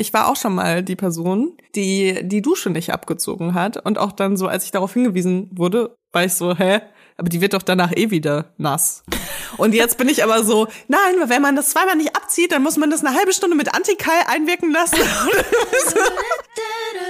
ich war auch schon mal die Person, die die Dusche nicht abgezogen hat. Und auch dann so, als ich darauf hingewiesen wurde, war ich so, hä? Aber die wird doch danach eh wieder nass. Und jetzt bin ich aber so, nein, wenn man das zweimal nicht abzieht, dann muss man das eine halbe Stunde mit Antikai einwirken lassen.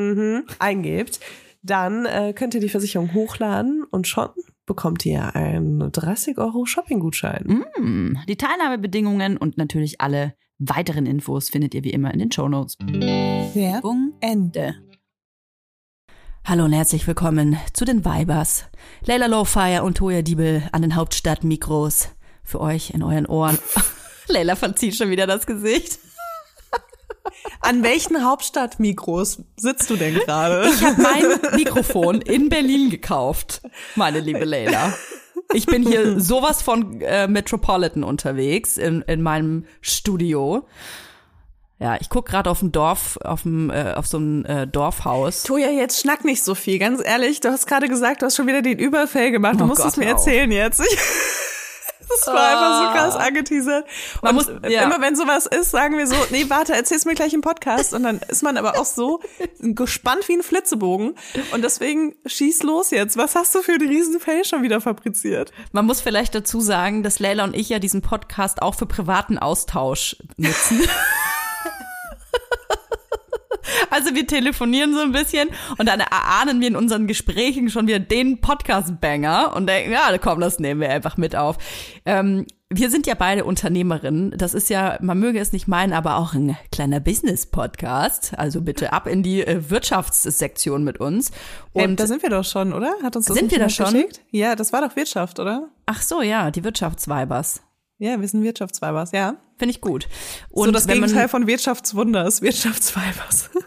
mhm, eingebt, dann äh, könnt ihr die Versicherung hochladen und schon bekommt ihr einen 30 Euro Shopping-Gutschein. Mm, die Teilnahmebedingungen und natürlich alle weiteren Infos findet ihr wie immer in den Show Notes. Werbung Ende. Hallo und herzlich willkommen zu den Vibers. Leila Lowfire und Toya Diebel an den Hauptstadtmikros. Für euch in euren Ohren. Leila verzieht schon wieder das Gesicht. An welchen Hauptstadtmikros sitzt du denn gerade? Ich habe mein Mikrofon in Berlin gekauft, meine liebe Leila. Ich bin hier sowas von äh, Metropolitan unterwegs in, in meinem Studio. Ja, ich guck gerade auf ein Dorf, auf, dem, äh, auf so ein äh, Dorfhaus. Toja, jetzt schnack nicht so viel, ganz ehrlich. Du hast gerade gesagt, du hast schon wieder den Überfall gemacht. Du oh musst Gott, es mir erzählen jetzt. Ich das war einfach so krass ah. angeteasert. Man muss, ja. immer wenn sowas ist, sagen wir so, nee, warte, erzähl's mir gleich im Podcast. Und dann ist man aber auch so gespannt wie ein Flitzebogen. Und deswegen schieß los jetzt. Was hast du für den riesen Fail schon wieder fabriziert? Man muss vielleicht dazu sagen, dass Leila und ich ja diesen Podcast auch für privaten Austausch nutzen. Also wir telefonieren so ein bisschen und dann erahnen wir in unseren Gesprächen schon wieder den Podcast-Banger und denken, ja, komm, das nehmen wir einfach mit auf. Ähm, wir sind ja beide Unternehmerinnen. Das ist ja, man möge es nicht meinen, aber auch ein kleiner Business-Podcast. Also bitte ab in die äh, Wirtschaftssektion mit uns. Und hey, da sind wir doch schon, oder? Hat uns das sind wir da schon? Geschickt? Ja, das war doch Wirtschaft, oder? Ach so, ja, die Wirtschaftsweibers. Ja, wir sind Wirtschaftsweibers, ja. Finde ich gut. Und so das Gegenteil von Wirtschaftswunder ist Wirtschaftsweibers.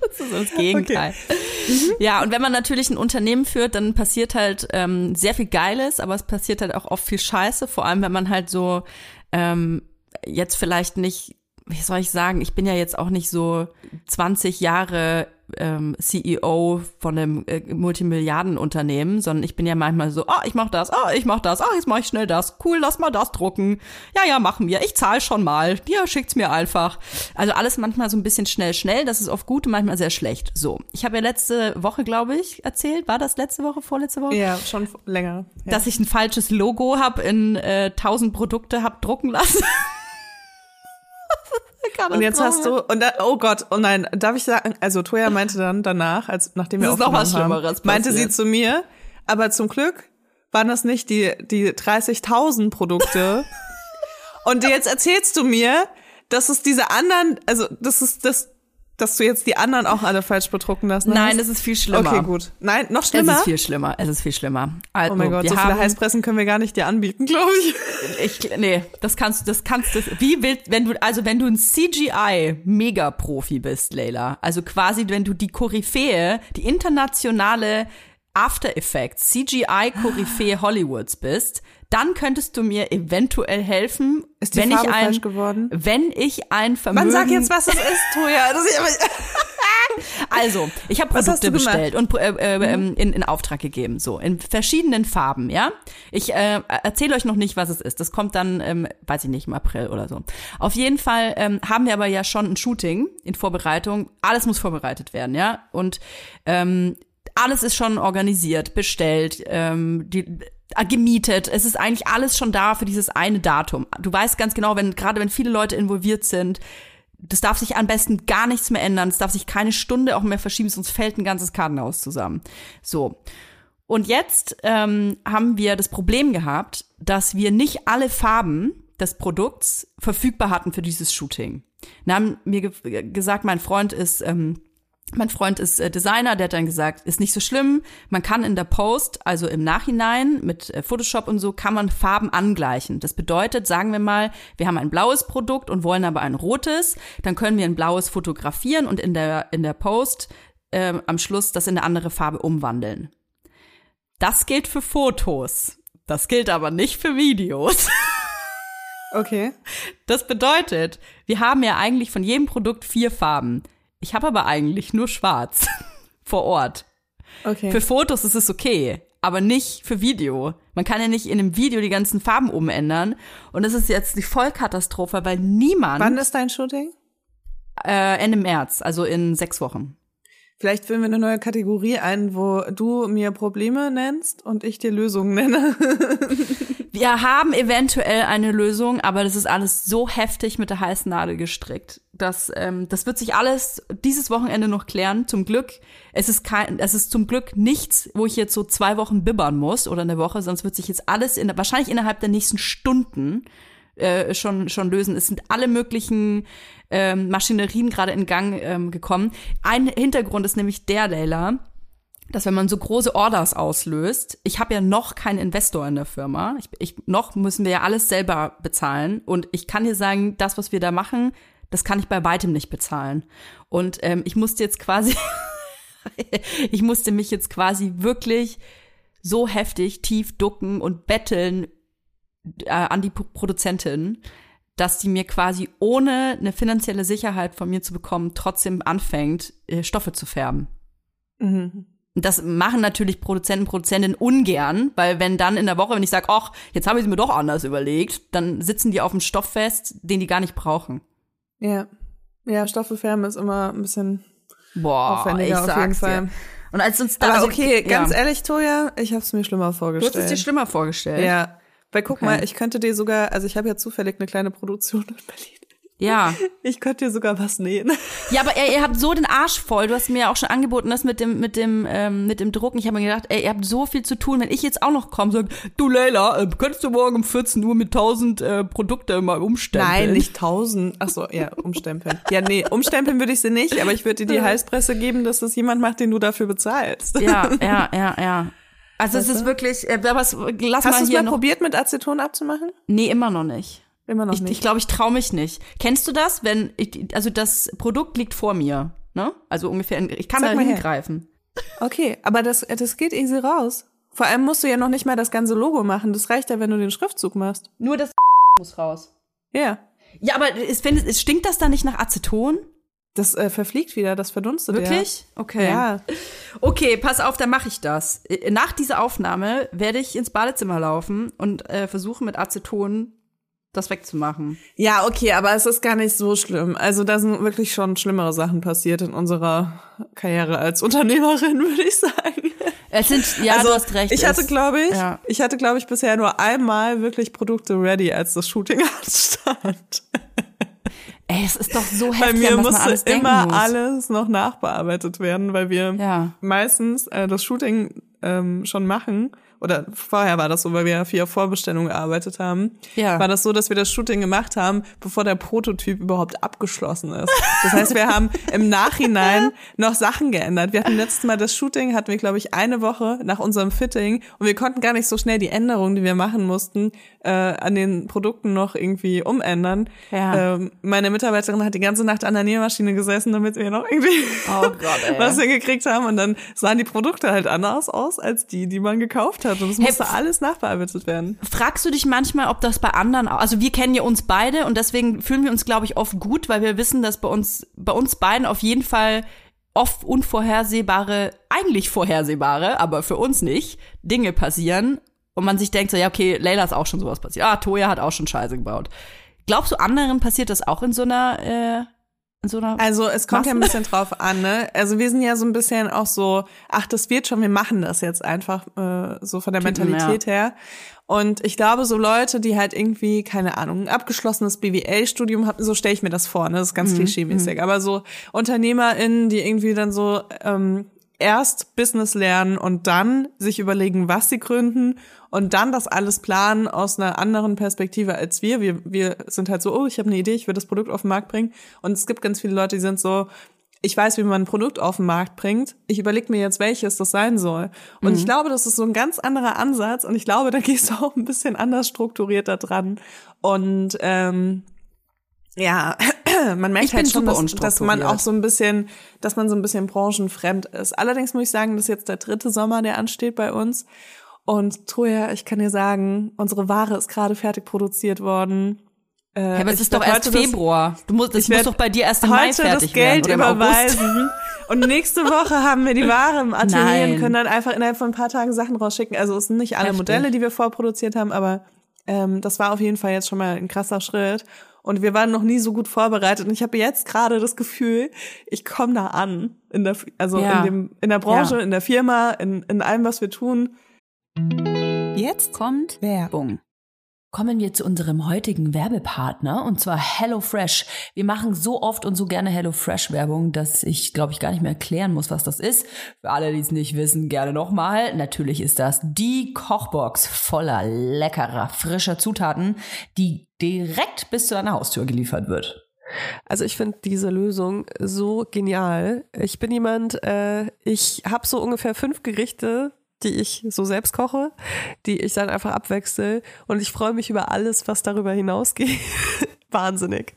das ist das Gegenteil. Okay. Mhm. Ja, und wenn man natürlich ein Unternehmen führt, dann passiert halt ähm, sehr viel Geiles, aber es passiert halt auch oft viel Scheiße, vor allem wenn man halt so ähm, jetzt vielleicht nicht, wie soll ich sagen, ich bin ja jetzt auch nicht so 20 Jahre ähm, CEO von einem äh, Multimilliardenunternehmen, sondern ich bin ja manchmal so, ah, oh, ich mach das, ah, oh, ich mach das, ah, oh, jetzt mach ich schnell das, cool, lass mal das drucken. Ja, ja, machen wir. Ich zahle schon mal. Ja, schickt's mir einfach. Also alles manchmal so ein bisschen schnell, schnell. Das ist oft gut und manchmal sehr schlecht. So, ich habe ja letzte Woche, glaube ich, erzählt, war das letzte Woche, vorletzte Woche? Ja, schon länger. Ja. Dass ich ein falsches Logo hab in äh, 1000 Produkte hab drucken lassen. und jetzt hast du, und da, oh Gott, oh nein, darf ich sagen, also Toya meinte dann danach, als nachdem wir das ist noch was Schlimmeres haben, meinte sie zu mir, aber zum Glück waren das nicht die, die 30.000 Produkte. und jetzt erzählst du mir, dass es diese anderen, also das ist das dass du jetzt die anderen auch alle falsch bedrucken lassen hast? Nein, es ist viel schlimmer. Okay, gut. Nein, noch schlimmer? Es ist viel schlimmer. Es ist viel schlimmer. Also, oh mein Gott, so viele Heißpressen können wir gar nicht dir anbieten, glaube ich. Ich, nee, das kannst du, das kannst du, wie willst, wenn du, also wenn du ein CGI-Mega-Profi bist, Leila, also quasi, wenn du die Koryphäe, die internationale After Effects, CGI-Koryphäe Hollywoods bist, dann könntest du mir eventuell helfen, ist die wenn Farbe ich ein, geworden? wenn ich ein Vermögen. Man sag jetzt, was es ist, Toja. also, ich habe Produkte bestellt und äh, äh, mhm. in, in Auftrag gegeben, so in verschiedenen Farben, ja. Ich äh, erzähle euch noch nicht, was es ist. Das kommt dann, ähm, weiß ich nicht, im April oder so. Auf jeden Fall ähm, haben wir aber ja schon ein Shooting in Vorbereitung. Alles muss vorbereitet werden, ja. Und ähm, alles ist schon organisiert, bestellt, ähm, die gemietet. Es ist eigentlich alles schon da für dieses eine Datum. Du weißt ganz genau, wenn gerade wenn viele Leute involviert sind, das darf sich am besten gar nichts mehr ändern. Es darf sich keine Stunde auch mehr verschieben, sonst fällt ein ganzes Kartenhaus zusammen. So. Und jetzt ähm, haben wir das Problem gehabt, dass wir nicht alle Farben des Produkts verfügbar hatten für dieses Shooting. Dann haben mir ge gesagt, mein Freund ist ähm, mein Freund ist äh, Designer, der hat dann gesagt, ist nicht so schlimm. Man kann in der Post, also im Nachhinein mit äh, Photoshop und so, kann man Farben angleichen. Das bedeutet, sagen wir mal, wir haben ein blaues Produkt und wollen aber ein rotes, dann können wir ein blaues fotografieren und in der in der Post äh, am Schluss das in eine andere Farbe umwandeln. Das gilt für Fotos. Das gilt aber nicht für Videos. Okay. Das bedeutet, wir haben ja eigentlich von jedem Produkt vier Farben. Ich habe aber eigentlich nur schwarz vor Ort. Okay. Für Fotos ist es okay, aber nicht für Video. Man kann ja nicht in einem Video die ganzen Farben umändern. Und das ist jetzt die Vollkatastrophe, weil niemand. Wann ist dein Shooting? Äh, Ende März, also in sechs Wochen. Vielleicht führen wir eine neue Kategorie ein, wo du mir Probleme nennst und ich dir Lösungen nenne. wir haben eventuell eine Lösung, aber das ist alles so heftig mit der heißen Nadel gestrickt. dass ähm, das wird sich alles dieses Wochenende noch klären. Zum Glück, es ist kein, es ist zum Glück nichts, wo ich jetzt so zwei Wochen bibbern muss oder eine Woche, sonst wird sich jetzt alles in, wahrscheinlich innerhalb der nächsten Stunden äh, schon schon lösen. Es sind alle möglichen ähm, Maschinerien gerade in Gang ähm, gekommen. Ein Hintergrund ist nämlich der, Leila, dass wenn man so große Orders auslöst, ich habe ja noch keinen Investor in der Firma, ich, ich, noch müssen wir ja alles selber bezahlen und ich kann dir sagen, das, was wir da machen, das kann ich bei weitem nicht bezahlen. Und ähm, ich musste jetzt quasi, ich musste mich jetzt quasi wirklich so heftig tief ducken und betteln äh, an die Produzentin, dass die mir quasi ohne eine finanzielle Sicherheit von mir zu bekommen, trotzdem anfängt, äh, Stoffe zu färben. Mhm. Das machen natürlich Produzenten, Produzentinnen ungern, weil wenn dann in der Woche, wenn ich sage, ach, jetzt habe ich es mir doch anders überlegt, dann sitzen die auf dem Stoff fest, den die gar nicht brauchen. Ja. Ja, Stoffe färben ist immer ein bisschen Boah, aufwendiger auf jeden Fall. Dir. Und als uns da, Aber also, okay, ja. ganz ehrlich, Toja, ich habe es mir schlimmer vorgestellt. Du hast es dir schlimmer vorgestellt? Ja. Weil guck okay. mal, ich könnte dir sogar, also ich habe ja zufällig eine kleine Produktion in Berlin. Ja. Ich könnte dir sogar was nähen. Ja, aber ey, ihr habt so den Arsch voll. Du hast mir ja auch schon angeboten, das mit dem, mit dem, ähm, mit dem Drucken. Ich habe mir gedacht, ey, ihr habt so viel zu tun. Wenn ich jetzt auch noch komme und sage, du Leila, äh, könntest du morgen um 14 Uhr mit 1000 äh, Produkte mal umstempeln? Nein, nicht 1000. Ach so, ja, umstempeln. Ja, nee, umstempeln würde ich sie nicht, aber ich würde dir die Heißpresse geben, dass das jemand macht, den du dafür bezahlst. Ja, ja, ja, ja. Also es ist wirklich, äh, was, lass Hast mal du es hier mal noch. probiert, mit Aceton abzumachen? Nee, immer noch nicht. Immer noch Ich glaube, nicht. ich, glaub, ich traue mich nicht. Kennst du das, wenn ich, also das Produkt liegt vor mir, ne? Also ungefähr, ich kann Sag da mal her. hingreifen. okay, aber das, das geht easy raus. Vor allem musst du ja noch nicht mal das ganze Logo machen. Das reicht ja, wenn du den Schriftzug machst. Nur das muss raus. Ja. Ja, aber es, wenn, es stinkt das dann nicht nach Aceton? Das äh, verfliegt wieder, das verdunstet Wirklich? Okay. Ja. Okay, pass auf, dann mache ich das. Äh, Nach dieser Aufnahme werde ich ins Badezimmer laufen und äh, versuchen mit Aceton das wegzumachen. Ja, okay, aber es ist gar nicht so schlimm. Also da sind wirklich schon schlimmere Sachen passiert in unserer Karriere als Unternehmerin, würde ich sagen. Es sind, ja, also du hast recht. ich hatte, glaube ich, ja. ich hatte, glaube ich, bisher nur einmal wirklich Produkte ready, als das Shooting anstand. Ey, es ist doch so Bei heftig, mir an was man musste alles immer muss. alles noch nachbearbeitet werden, weil wir Ja. meistens äh, das Shooting ähm, schon machen. Oder vorher war das so, weil wir ja vier Vorbestellungen gearbeitet haben. Ja. War das so, dass wir das Shooting gemacht haben, bevor der Prototyp überhaupt abgeschlossen ist. Das heißt, wir haben im Nachhinein noch Sachen geändert. Wir hatten letztes Mal das Shooting, hatten wir, glaube ich, eine Woche nach unserem Fitting und wir konnten gar nicht so schnell die Änderungen, die wir machen mussten, äh, an den Produkten noch irgendwie umändern. Ja. Ähm, meine Mitarbeiterin hat die ganze Nacht an der Nähmaschine gesessen, damit wir noch irgendwie Oh Gott, was wir gekriegt haben. Und dann sahen die Produkte halt anders aus als die, die man gekauft hat. Und es musste pf- alles nachbearbeitet werden. Fragst du dich manchmal, ob das bei anderen, auch- also wir kennen ja uns beide und deswegen fühlen wir uns, glaube ich, oft gut, weil wir wissen, dass bei uns, bei uns beiden auf jeden Fall oft unvorhersehbare, eigentlich vorhersehbare, aber für uns nicht, Dinge passieren und man sich denkt so, ja, okay, Leila ist auch schon sowas passiert. Ah, Toya hat auch schon Scheiße gebaut. Glaubst du, anderen passiert das auch in so einer, äh, so einer, Also es kommt ja ein bisschen drauf an, ne? Also wir sind ja so ein bisschen auch so, ach, das wird schon, wir machen das jetzt einfach äh, so von der Typen, Mentalität her. Und ich glaube, so Leute, die halt irgendwie, keine Ahnung, ein abgeschlossenes BWL-Studium haben, so stelle ich mir das vor, ne? Das ist ganz Mhm, klischee-mäßig. Aber so UnternehmerInnen, die irgendwie dann so ähm, erst Business lernen und dann sich überlegen, was sie gründen und dann das alles planen aus einer anderen Perspektive als wir. Wir, wir sind halt so, oh, ich habe eine Idee, ich will das Produkt auf den Markt bringen. Und es gibt ganz viele Leute, die sind so, ich weiß, wie man ein Produkt auf den Markt bringt. Ich überlege mir jetzt, welches das sein soll. Und ich glaube, das ist so ein ganz anderer Ansatz. Und ich glaube, da gehst du auch ein bisschen anders strukturiert da dran. Und ähm, ja, man merkt Ich halt schon, dass, dass man auch so ein bisschen, dass man so ein bisschen branchenfremd ist. Allerdings muss ich sagen, das ist jetzt der dritte Sommer, der ansteht bei uns. Und Troja, ich kann dir sagen, unsere Ware ist gerade fertig produziert worden. Äh, ja, aber es ist doch erst Februar. Du musst, das ich muss doch bei dir erst im Mai fertig das Geld werden überweisen. Und nächste Woche haben wir die Ware im Atelier Nein. und können dann einfach innerhalb von ein paar Tagen Sachen rausschicken. Also es sind nicht alle Heftig. Modelle, die wir vorproduziert haben, aber ähm, das war auf jeden Fall jetzt schon mal ein krasser Schritt. Und wir waren noch nie so gut vorbereitet. Und ich habe jetzt gerade das Gefühl, ich komme da an. In der, also Ja. in, dem, in der Branche, Ja. in der Firma, in, in allem, was wir tun. Jetzt Kommt Werbung. Kommen wir zu unserem heutigen Werbepartner und zwar HelloFresh. Wir machen so oft und so gerne HelloFresh Werbung, dass ich glaube ich gar nicht mehr erklären muss, was das ist. Für alle, die es nicht wissen, gerne nochmal. Natürlich ist das die Kochbox voller leckerer, frischer Zutaten, die direkt bis zu deiner Haustür geliefert wird. Also ich finde diese Lösung so genial. Ich bin jemand, äh, ich habe so ungefähr fünf Gerichte, die ich so selbst koche, die ich dann einfach abwechsel und ich freue mich über alles, was darüber hinausgeht. Wahnsinnig.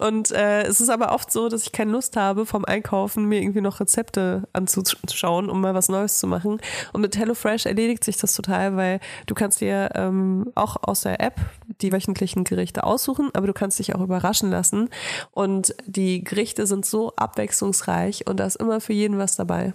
Und äh, es ist aber oft so, dass ich keine Lust habe, vom Einkaufen mir irgendwie noch Rezepte anzuschauen, um mal was Neues zu machen. Und mit HelloFresh erledigt sich das total, weil du kannst dir ähm, auch aus der App die wöchentlichen Gerichte aussuchen, aber du kannst dich auch überraschen lassen. Und die Gerichte sind so abwechslungsreich und da ist immer für jeden was dabei.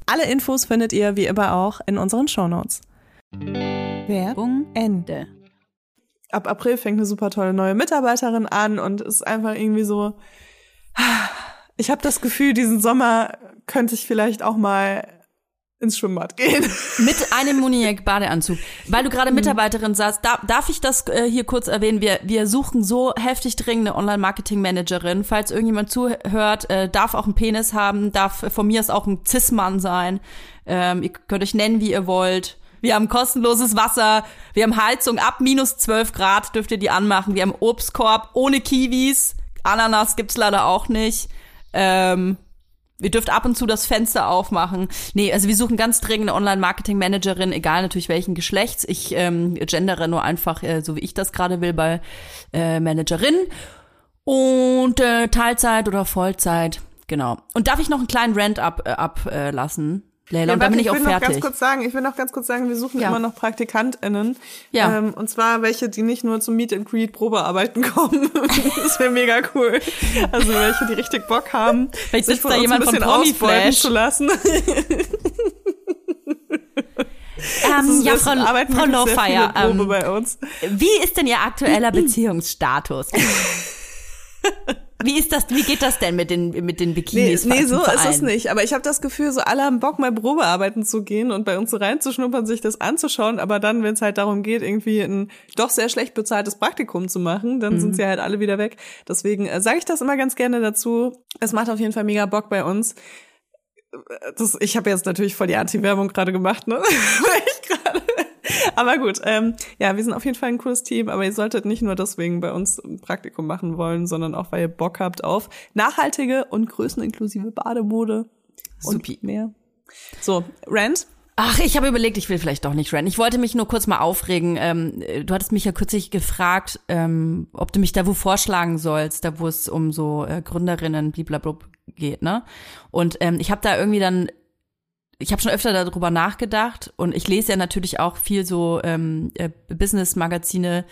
Alle Infos findet ihr wie immer auch in unseren Shownotes. Werbung Ende. Ab April fängt eine super tolle neue Mitarbeiterin an und es ist einfach irgendwie so. Ich habe das Gefühl, diesen Sommer könnte ich vielleicht auch mal ins Schwimmbad gehen. Mit einem Muniac-Badeanzug. Weil du gerade Mitarbeiterin sagst, da, darf ich das äh, hier kurz erwähnen? Wir, wir suchen so heftig dringende Online-Marketing-Managerin. Falls irgendjemand zuhört, äh, darf auch einen Penis haben, darf von mir aus auch ein Cis-Mann sein. Ähm, ihr könnt euch nennen, wie ihr wollt. Wir haben kostenloses Wasser. Wir haben Heizung ab minus 12 Grad, dürft ihr die anmachen. Wir haben Obstkorb ohne Kiwis. Ananas gibt's leider auch nicht. Ähm, Ihr dürft ab und zu das Fenster aufmachen. Nee, also wir suchen ganz dringend eine Online-Marketing-Managerin, egal natürlich welchen Geschlechts. Ich ähm, gendere nur einfach, äh, so wie ich das gerade will, bei äh, Managerin. Und äh, Teilzeit oder Vollzeit, genau. Und darf ich noch einen kleinen Rant ab, äh, ablassen? Leila, Ja, und dann bin ich, ich auch will noch ganz fertig. kurz sagen, ich will noch ganz kurz sagen, wir suchen Ja. immer noch PraktikantInnen. Ja. Ähm, und zwar welche, die nicht nur zum Meet and Greet Probearbeiten kommen. das wäre mega cool. Also welche, die richtig Bock haben, Vielleicht sich von da uns jemand ein bisschen ausbeuten zu lassen. Ähm, ja, Frau, Frau Lowfire, ähm, wie ist denn Ihr aktueller Beziehungsstatus? Wie ist das, wie geht das denn mit den, mit den Nee, Bikinis? nee, so zum ist es nicht. Aber ich habe das Gefühl, so alle haben Bock, mal Probearbeiten zu gehen und bei uns so reinzuschnuppern, sich das anzuschauen. Aber dann, wenn es halt darum geht, irgendwie ein doch sehr schlecht bezahltes Praktikum zu machen, dann sind sie halt alle wieder weg. Deswegen äh, sage ich das immer ganz gerne dazu. Es macht auf jeden Fall mega Bock bei uns. Das, ich habe jetzt natürlich voll die Anti-Werbung gerade gemacht, ne? Aber gut, ähm, ja, wir sind auf jeden Fall ein cooles Team, aber ihr solltet nicht nur deswegen bei uns ein Praktikum machen wollen, sondern auch, weil ihr Bock habt auf nachhaltige und größeninklusive Bademode Supi. und mehr. So, Rand, Ach, ich habe überlegt, ich will vielleicht doch nicht rennen. Ich wollte mich nur kurz mal aufregen. Ähm, äh, du hattest mich ja kürzlich gefragt, ähm, ob du mich da wo vorschlagen sollst, da wo es um so äh, Gründerinnen blablabla geht, ne? Und ähm, ich habe da irgendwie dann ich habe schon öfter darüber nachgedacht und ich lese ja natürlich auch viel so ähm, äh, Business-Magazine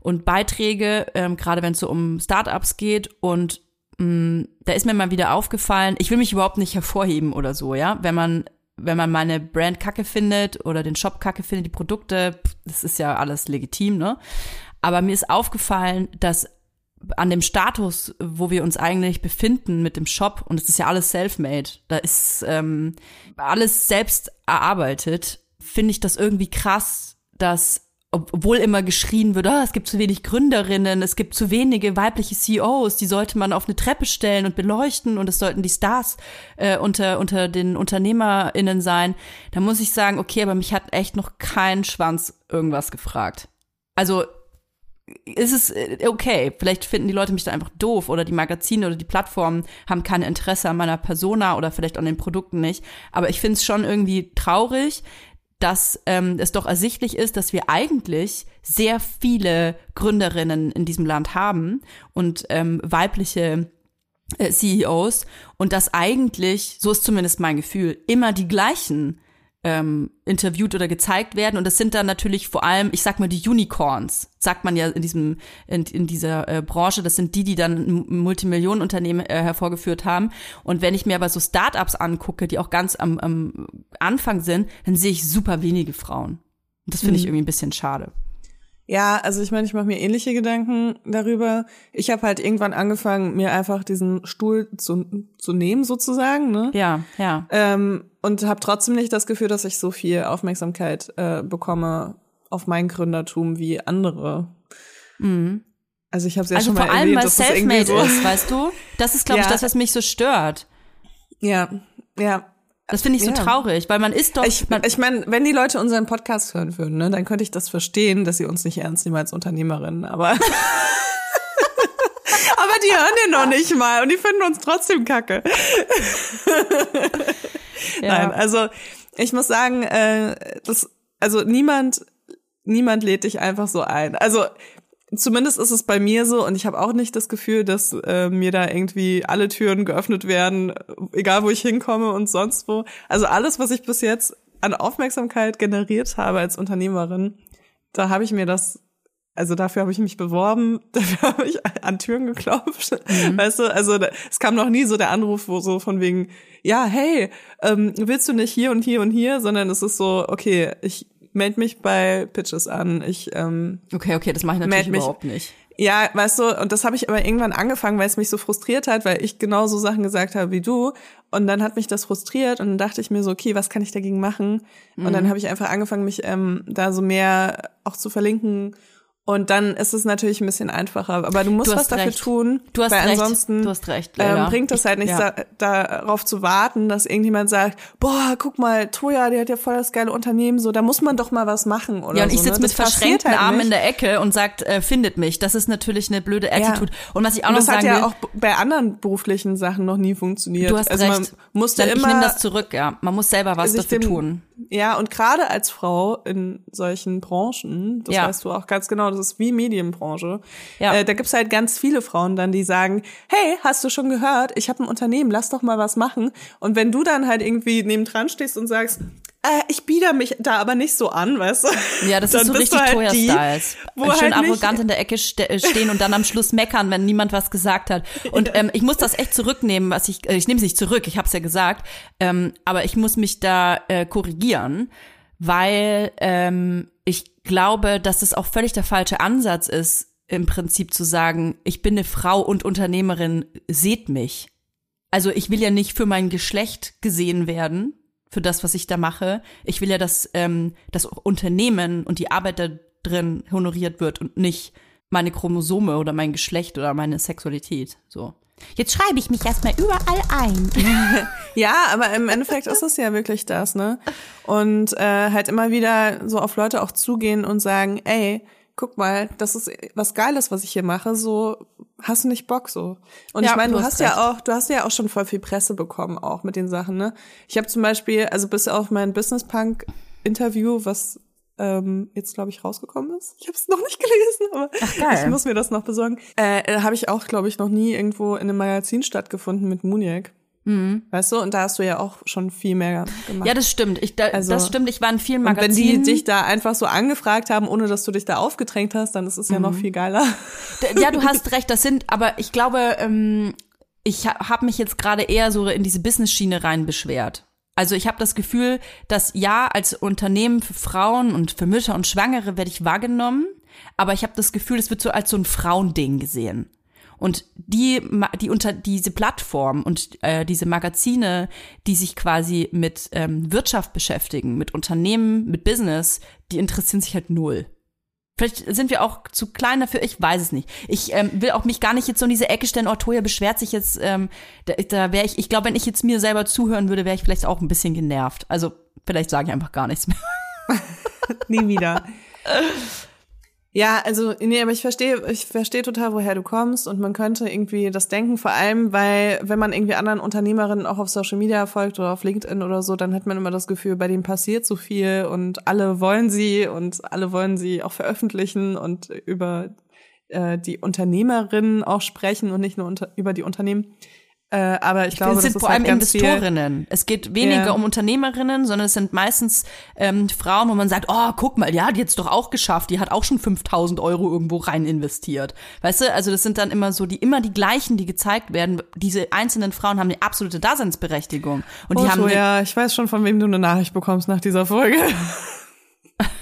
und Beiträge, ähm, gerade wenn es so um Startups geht und mh, da ist mir mal wieder aufgefallen, ich will mich überhaupt nicht hervorheben oder so, ja, wenn man wenn man meine Brand kacke findet oder den Shop kacke findet, die Produkte, das ist ja alles legitim, ne? Aber mir ist aufgefallen, dass an dem Status, wo wir uns eigentlich befinden mit dem Shop, und es ist ja alles self-made, da ist ähm, alles selbst erarbeitet, finde ich das irgendwie krass, dass obwohl immer geschrien wird, oh, es gibt zu wenig Gründerinnen, es gibt zu wenige weibliche CEOs, die sollte man auf eine Treppe stellen und beleuchten und es sollten die Stars äh, unter, unter den UnternehmerInnen sein. Da muss ich sagen, okay, aber mich hat echt noch kein Schwanz irgendwas gefragt. Also ist es äh, okay. Vielleicht finden die Leute mich da einfach doof oder die Magazine oder die Plattformen haben kein Interesse an meiner Persona oder vielleicht an den Produkten nicht. Aber ich finde es schon irgendwie traurig, dass ähm, es doch ersichtlich ist, dass wir eigentlich sehr viele Gründerinnen in diesem Land haben und ähm, weibliche äh, CEOs und dass eigentlich, so ist zumindest mein Gefühl, immer die gleichen ähm, interviewt oder gezeigt werden. Und das sind dann natürlich vor allem, ich sag mal, die Unicorns, sagt man ja in diesem, in, in dieser äh, Branche. Das sind die, die dann Multimillionenunternehmen äh, hervorgeführt haben. Und wenn ich mir aber so Startups angucke, die auch ganz am, am Anfang sind, dann sehe ich super wenige Frauen. Und das finde mhm. ich irgendwie ein bisschen schade. Ja, also ich meine, ich mache mir ähnliche Gedanken darüber. Ich habe halt irgendwann angefangen, mir einfach diesen Stuhl zu, zu nehmen, sozusagen. Ne? Ja, ja. Ähm, und habe trotzdem nicht das Gefühl, dass ich so viel Aufmerksamkeit äh, bekomme auf mein Gründertum wie andere. Mhm. Also ich habe ja also schon mal vor allem, weil Selfmade so ist, weißt du? Das ist, glaube Ja. ich, das, was mich so stört. Ja, ja. Das finde ich so Ja. traurig, weil man ist doch, Ich, ich meine, wenn die Leute unseren Podcast hören würden, ne, dann könnte ich das verstehen, dass sie uns nicht ernst nehmen als Unternehmerinnen, aber aber die hören den noch nicht mal und die finden uns trotzdem kacke. ja. Nein, also ich muss sagen, äh, das, also niemand, niemand lädt dich einfach so ein. Also zumindest ist es bei mir so und ich habe auch nicht das Gefühl, dass äh, mir da irgendwie alle Türen geöffnet werden, egal wo ich hinkomme und sonst wo. Also alles, was ich bis jetzt an Aufmerksamkeit generiert habe als Unternehmerin, da habe ich mir das also dafür habe ich mich beworben, dafür habe ich an Türen geklopft. Weißt du, also es kam noch nie so der Anruf, wo so von wegen, ja, hey, ähm, willst du nicht hier und hier und hier, sondern es ist so, okay, ich melde mich bei Pitches an. Ich ähm, okay, okay, das mache ich natürlich Meld mich- überhaupt nicht. ja, weißt du, und das habe ich aber irgendwann angefangen, weil es mich so frustriert hat, weil ich genauso Sachen gesagt habe wie du. Und dann hat mich das frustriert und dann dachte ich mir so, okay, was kann ich dagegen machen? Und Mhm. dann habe ich einfach angefangen, mich ähm, da so mehr auch zu verlinken. Und dann ist es natürlich ein bisschen einfacher. Aber du musst Du was dafür recht. tun. Du hast weil recht. ansonsten Du hast recht, ähm, bringt es halt Ich- nicht, ja. da, darauf zu warten, dass irgendjemand sagt, boah, guck mal, Toya, die hat ja voll das geile Unternehmen, so, da muss man doch mal was machen oder Ja, und so. ich sitze ne? mit Das verschränkten halt Armen in der Ecke und sagt, äh, findet mich. Das ist natürlich eine blöde Attitude. Und was ich auch Und noch das hat sagen ja will, auch bei anderen beruflichen Sachen noch nie funktioniert. du hast also recht. man musste Dann, ich immer nehme das zurück, ja. Man muss selber was dafür dem- tun. Ja, und gerade als Frau in solchen Branchen, das Ja. weißt du auch ganz genau, das ist wie Medienbranche. Ja. Äh, da gibt's halt ganz viele Frauen dann, die sagen, hey, hast du schon gehört, ich habe ein Unternehmen, lass doch mal was machen. Und wenn du dann halt irgendwie nebendran stehst und sagst, äh, ich bieder mich da aber nicht so an, weißt du? Ja, das ist so richtig halt die, Toya-Styles. wo Schön halt arrogant in der Ecke ste äh, stehen und dann am Schluss meckern, wenn niemand was gesagt hat. Und ähm, ich muss das echt zurücknehmen, was ich, äh, ich nehme es nicht zurück, ich habe es ja gesagt, ähm, aber ich muss mich da äh, korrigieren, weil ähm, glaube, dass es auch völlig der falsche Ansatz ist, im Prinzip zu sagen, ich bin eine Frau und Unternehmerin, seht mich. Also ich will ja nicht für mein Geschlecht gesehen werden, für das, was ich da mache. Ich will ja, dass ähm, das Unternehmen und die Arbeit da drin honoriert wird und nicht meine Chromosome oder mein Geschlecht oder meine Sexualität. So. Jetzt schreibe ich mich erstmal überall ein. Ja, aber im Endeffekt ist es ja wirklich das, ne? Und äh, halt immer wieder so auf Leute auch zugehen und sagen, ey, guck mal, das ist was Geiles, was ich hier mache, so hast du nicht Bock so. Und Ja, ich meine, du hast recht. ja auch, du hast ja auch schon voll viel Presse bekommen, auch mit den Sachen, ne? Ich habe zum Beispiel, also bis auf mein Business Punk Interview, was ähm, jetzt glaube ich rausgekommen ist. Ich habe es noch nicht gelesen, aber geil. ich muss mir das noch besorgen. Äh, äh, habe ich auch, glaube ich, noch nie irgendwo in einem Magazin stattgefunden mit Muniac. Weißt du, und da hast du ja auch schon viel mehr gemacht. Ja, das stimmt. Ich, da, Also- das stimmt. Ich war in vielen und wenn Magazinen. die dich da einfach so angefragt haben, ohne dass du dich da aufgedrängt hast, dann ist es ja noch viel geiler. Ja, du hast recht, das sind, aber ich glaube, ähm, ich ha habe mich jetzt gerade eher so in diese Business-Schiene rein beschwert. Also ich habe das Gefühl, dass ja, als Unternehmen für Frauen und für Mütter und Schwangere werde ich wahrgenommen, aber ich habe das Gefühl, es wird so als so ein Frauending gesehen. Und die, die unter diese Plattform und äh, diese Magazine, die sich quasi mit ähm, Wirtschaft beschäftigen, mit Unternehmen, mit Business, die interessieren sich halt null. Vielleicht sind wir auch zu klein dafür, ich weiß es nicht. Ich ähm, will auch mich gar nicht jetzt so in diese Ecke stellen, oh, Toya beschwert sich jetzt, ähm, da, da wäre ich, ich glaube, wenn ich jetzt mir selber zuhören würde, wäre ich vielleicht auch ein bisschen genervt. Also vielleicht sage ich einfach gar nichts mehr. Nie wieder. Ja, also, nee, aber ich verstehe, ich verstehe total, woher du kommst und man könnte irgendwie das denken, vor allem, weil, wenn man irgendwie anderen Unternehmerinnen auch auf Social Media folgt oder auf LinkedIn oder so, dann hat man immer das Gefühl, bei denen passiert so viel und alle wollen sie und alle wollen sie auch veröffentlichen und über äh, die Unternehmerinnen auch sprechen und nicht nur unter, über die Unternehmen. Äh, aber ich, glaube, es das sind vor halt allem viel. Investorinnen. Es geht weniger Ja. um Unternehmerinnen, sondern es sind meistens ähm, Frauen, wo man sagt, oh, guck mal, ja, die hat's doch auch geschafft, die hat auch schon 5000 Euro irgendwo rein investiert. Weißt du, also das sind dann immer so, die immer die gleichen, die gezeigt werden. Diese einzelnen Frauen haben eine absolute Daseinsberechtigung. Und die Oh, haben so, ja, ich weiß schon, von wem du eine Nachricht bekommst nach dieser Folge.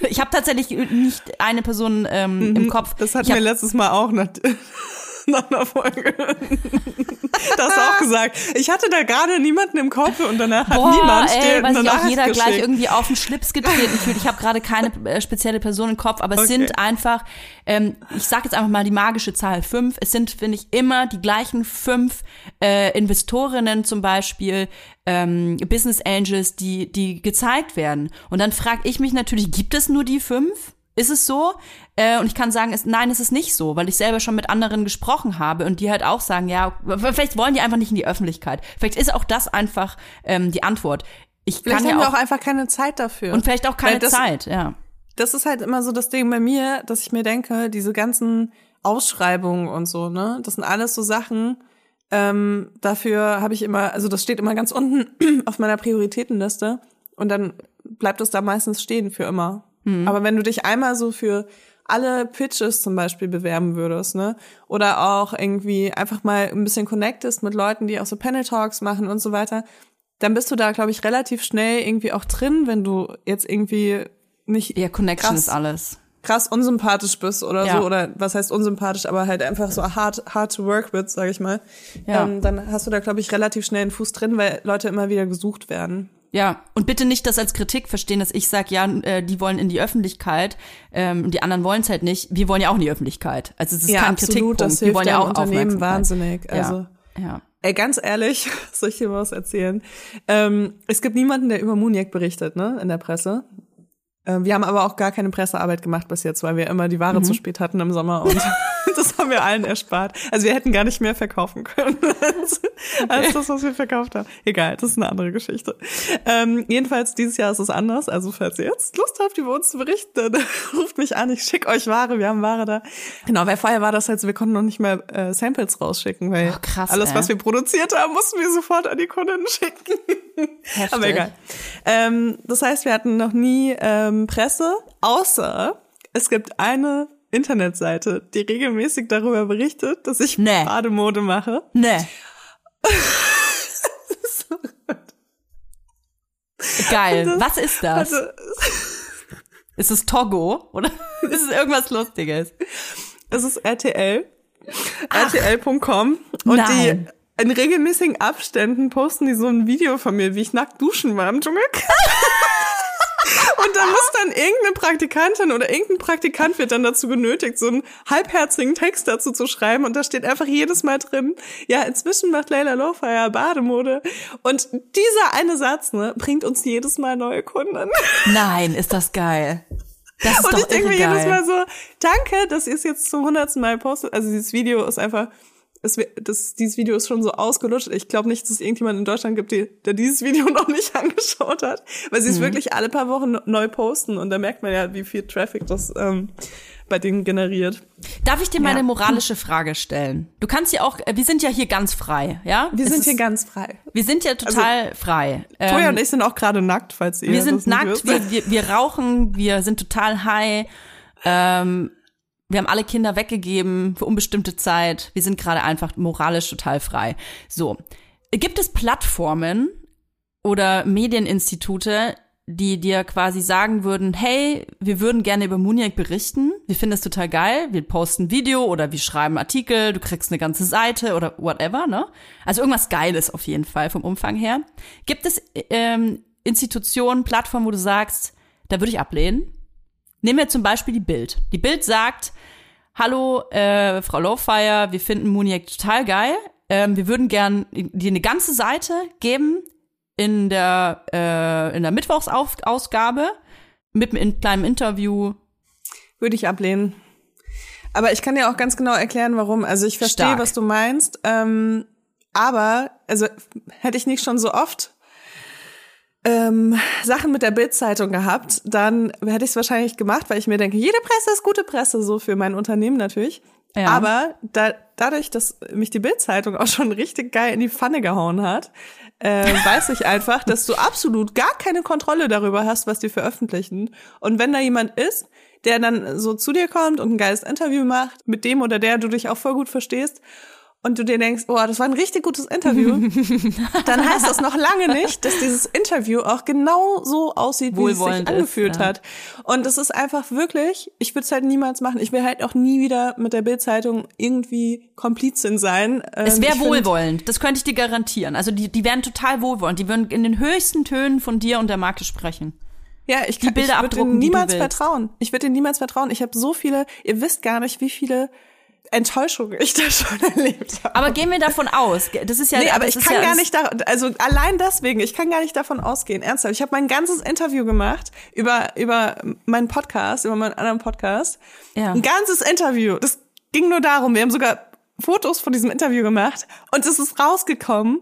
Ich habe tatsächlich nicht eine Person ähm, im Kopf. Mhm. Das hatten ich wir letztes Mal auch nach, nach einer Folge. das auch gesagt. Ich hatte da gerade niemanden im Kopf und danach hat Boah, niemand ey, dir weil sich auch jeder gleich geschickt. irgendwie auf den Schlips getreten fühlt. Ich habe gerade keine äh, spezielle Person im Kopf, aber es Okay. sind einfach, ähm, ich sage jetzt einfach mal die magische Zahl fünf. Es sind, finde ich, immer die gleichen fünf äh, Investorinnen zum Beispiel, ähm, Business Angels, die, die gezeigt werden. Und dann frage ich mich natürlich, gibt es nur die fünf? Ist es so? Äh, und ich kann sagen, es, nein, es ist nicht so, weil ich selber schon mit anderen gesprochen habe und die halt auch sagen, ja, vielleicht wollen die einfach nicht in die Öffentlichkeit. Vielleicht ist auch das einfach ähm, die Antwort. Ich Vielleicht kann haben ja wir auch, auch einfach keine Zeit dafür. und vielleicht auch keine das- Zeit, ja. das ist halt immer so das Ding bei mir, dass ich mir denke, diese ganzen Ausschreibungen und so, ne, das sind alles so Sachen, ähm, dafür habe ich immer, also das steht immer ganz unten auf meiner Prioritätenliste und dann bleibt es da meistens stehen für immer. Aber wenn du dich einmal so für alle Pitches zum Beispiel bewerben würdest, ne? Oder auch irgendwie einfach mal ein bisschen connectest mit Leuten, die auch so Panel Talks machen und so weiter, dann bist du da, glaube ich, relativ schnell irgendwie auch drin, wenn du jetzt irgendwie nicht Ja, Connection krass, ist alles. krass unsympathisch bist oder Ja. so, oder was heißt unsympathisch, aber halt einfach so hard, hard to work with, sag ich mal, Ja. ähm, dann hast du da, glaube ich, relativ schnell einen Fuß drin, weil Leute immer wieder gesucht werden. Ja, und bitte nicht das als Kritik verstehen, dass ich sage, ja, äh, die wollen in die Öffentlichkeit ähm, die anderen wollen es halt nicht. Wir wollen ja auch in die Öffentlichkeit. Also es ist kein Kritikpunkt. das Wir hilft wollen ja auch Unternehmen wahnsinnig. Also, Ja, ja. ey, ganz ehrlich, soll ich dir mal was erzählen? Ähm, es gibt niemanden, der über Muniac berichtet, ne, in der Presse. Ähm, wir haben aber auch gar keine Pressearbeit gemacht bis jetzt, weil wir immer die Ware Mhm. zu spät hatten im Sommer und das haben wir allen erspart. Also wir hätten gar nicht mehr verkaufen können als, als das, was wir verkauft haben. Egal, das ist eine andere Geschichte. Ähm, jedenfalls, dieses Jahr ist es anders. Also falls ihr jetzt Lust habt, über uns zu berichten, dann ruft mich an, ich schicke euch Ware, wir haben Ware da. Genau, weil vorher war das halt so, wir konnten noch nicht mehr äh, Samples rausschicken, weil Oh, krass, alles, ey. was wir produziert haben, mussten wir sofort an die Kundinnen schicken. Aber egal. Ähm, das heißt, wir hatten noch nie ähm, Presse, außer es gibt eine Internetseite, die regelmäßig darüber berichtet, dass ich Nee. Bademode mache. Nee. Geil. Was ist das? Also, Ist es Togo oder ist es irgendwas Lustiges? es ist RTL, rtl.com und Nein. die in regelmäßigen Abständen posten die so ein Video von mir, wie ich nackt duschen war im Dschungel. Und da muss dann irgendeine Praktikantin oder irgendein Praktikant wird dann dazu genötigt, so einen halbherzigen Text dazu zu schreiben. Und da steht einfach jedes Mal drin, ja, inzwischen macht Leila Lowfire Bademode. Und dieser eine Satz, ne, bringt uns jedes Mal neue Kunden. Nein, ist das geil. Das ist Und doch ich denke mir jedes. Mal so, danke, dass ihr es jetzt zum hundertsten Mal postet. Also dieses Video ist einfach es, das, dieses Video ist schon so ausgelutscht. Ich glaube nicht, dass es irgendjemand in Deutschland gibt, die, der dieses Video noch nicht angeschaut hat, weil sie es mhm. wirklich alle paar Wochen neu posten und da merkt man ja, wie viel Traffic das ähm, bei denen generiert. Darf ich dir ja. meine moralische Frage stellen? Du kannst ja auch, wir sind ja hier ganz frei, ja? Wir es sind ist, hier ganz frei. Wir sind ja total also, frei. Toya ähm, und ich sind auch gerade nackt, falls ihr Wir sind nackt, wir, wir, wir rauchen, wir sind total high. Ähm, wir haben alle Kinder weggegeben für unbestimmte Zeit. Wir sind gerade einfach moralisch total frei. So. Gibt es Plattformen oder Medieninstitute, die dir quasi sagen würden, hey, wir würden gerne über Muniac berichten, wir finden es total geil, wir posten Video oder wir schreiben Artikel, du kriegst eine ganze Seite oder whatever, ne? Also irgendwas Geiles auf jeden Fall vom Umfang her. Gibt es ähm, Institutionen, Plattformen, wo du sagst, da würde ich ablehnen? Nehmen wir zum Beispiel die Bild. Die Bild sagt, hallo, äh, Frau Lowfire, wir finden Muniac total geil. Ähm, wir würden gern dir eine ganze Seite geben in der, äh, in der Mittwochsausgabe mit einem kleinen Interview. Würde ich ablehnen. Aber ich kann dir auch ganz genau erklären, warum. Also ich verstehe, was du meinst. Ähm, aber, also hätte ich nicht schon so oft ähm, Sachen mit der Bildzeitung gehabt, dann hätte ich es wahrscheinlich gemacht, weil ich mir denke, jede Presse ist gute Presse, so für mein Unternehmen natürlich. Ja. Aber da, dadurch, dass mich die Bildzeitung auch schon richtig geil in die Pfanne gehauen hat, äh, weiß ich einfach, dass du absolut gar keine Kontrolle darüber hast, was die veröffentlichen. Und wenn da jemand ist, der dann so zu dir kommt und ein geiles Interview macht, mit dem oder der du dich auch voll gut verstehst und du dir denkst, oh, das war ein richtig gutes Interview, dann heißt das noch lange nicht, dass dieses Interview auch genau so aussieht, wie es sich angefühlt ist, ja. hat. Und es ist einfach wirklich, ich würde es halt niemals machen. Ich will halt auch nie wieder mit der Bildzeitung irgendwie Komplizin sein. Es wäre ähm, wohlwollend, das könnte ich dir garantieren. Also die, die wären total wohlwollend, die würden in den höchsten Tönen von dir und der Marke sprechen. Ja, ich kann, die Bilder ich würde niemals vertrauen. Ich würde denen niemals vertrauen. Ich habe so viele, ihr wisst gar nicht, wie viele Enttäuschung ich da schon erlebt habe. Aber gehen wir davon aus. Das ist ja. Nee, aber ich kann ja gar nicht da, also allein deswegen, ich kann gar nicht davon ausgehen. Ernsthaft. Ich habe mein ganzes Interview gemacht über, über meinen Podcast, über meinen anderen Podcast. Ja. Ein ganzes Interview. Das ging nur darum. Wir haben sogar Fotos von diesem Interview gemacht und es ist rausgekommen.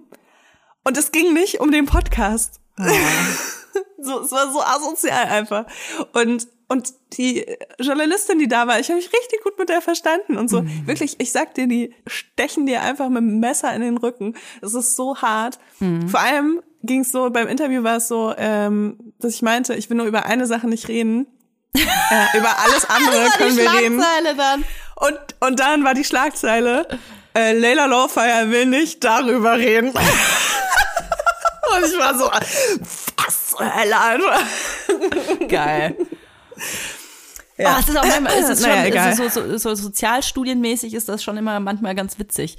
Und es ging nicht um den Podcast. Oh. so, es war so asozial einfach. Und und die Journalistin, die da war, ich habe mich richtig gut mit der verstanden und so. Mhm. Wirklich, ich sag dir, die stechen dir einfach mit dem Messer in den Rücken. Das ist so hart. Mhm. Vor allem ging es so, beim Interview war es so, ähm, dass ich meinte, ich will nur über eine Sache nicht reden. äh, über alles andere können wir reden. Dann. Und, und dann war die Schlagzeile, äh, Layla Lawfire will nicht darüber reden. und ich war so, was Alter. Geil. Ja. Oh, es ist auch manchmal, es ist schon, naja, so, so, so sozialstudienmäßig ist das schon immer manchmal ganz witzig,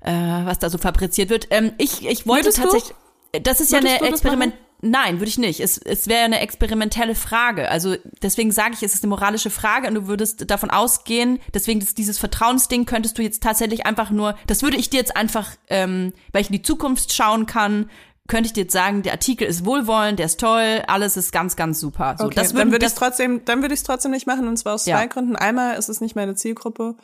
äh, was da so fabriziert wird. Ähm, ich, ich wollte Würdest tatsächlich, du? das ist Würdest ja eine Experiment, nein, würde ich nicht. Es, es wäre eine experimentelle Frage. Also deswegen sage ich, es ist eine moralische Frage und du würdest davon ausgehen, deswegen ist dieses Vertrauensding könntest du jetzt tatsächlich einfach nur, das würde ich dir jetzt einfach, ähm, weil ich in die Zukunft schauen kann, könnte ich dir jetzt sagen, der Artikel ist wohlwollend, der ist toll, alles ist ganz, ganz super. So, okay, das würden, dann würde ich trotzdem, dann würde ich es trotzdem nicht machen und zwar aus ja. zwei Gründen. Einmal ist es nicht meine Zielgruppe.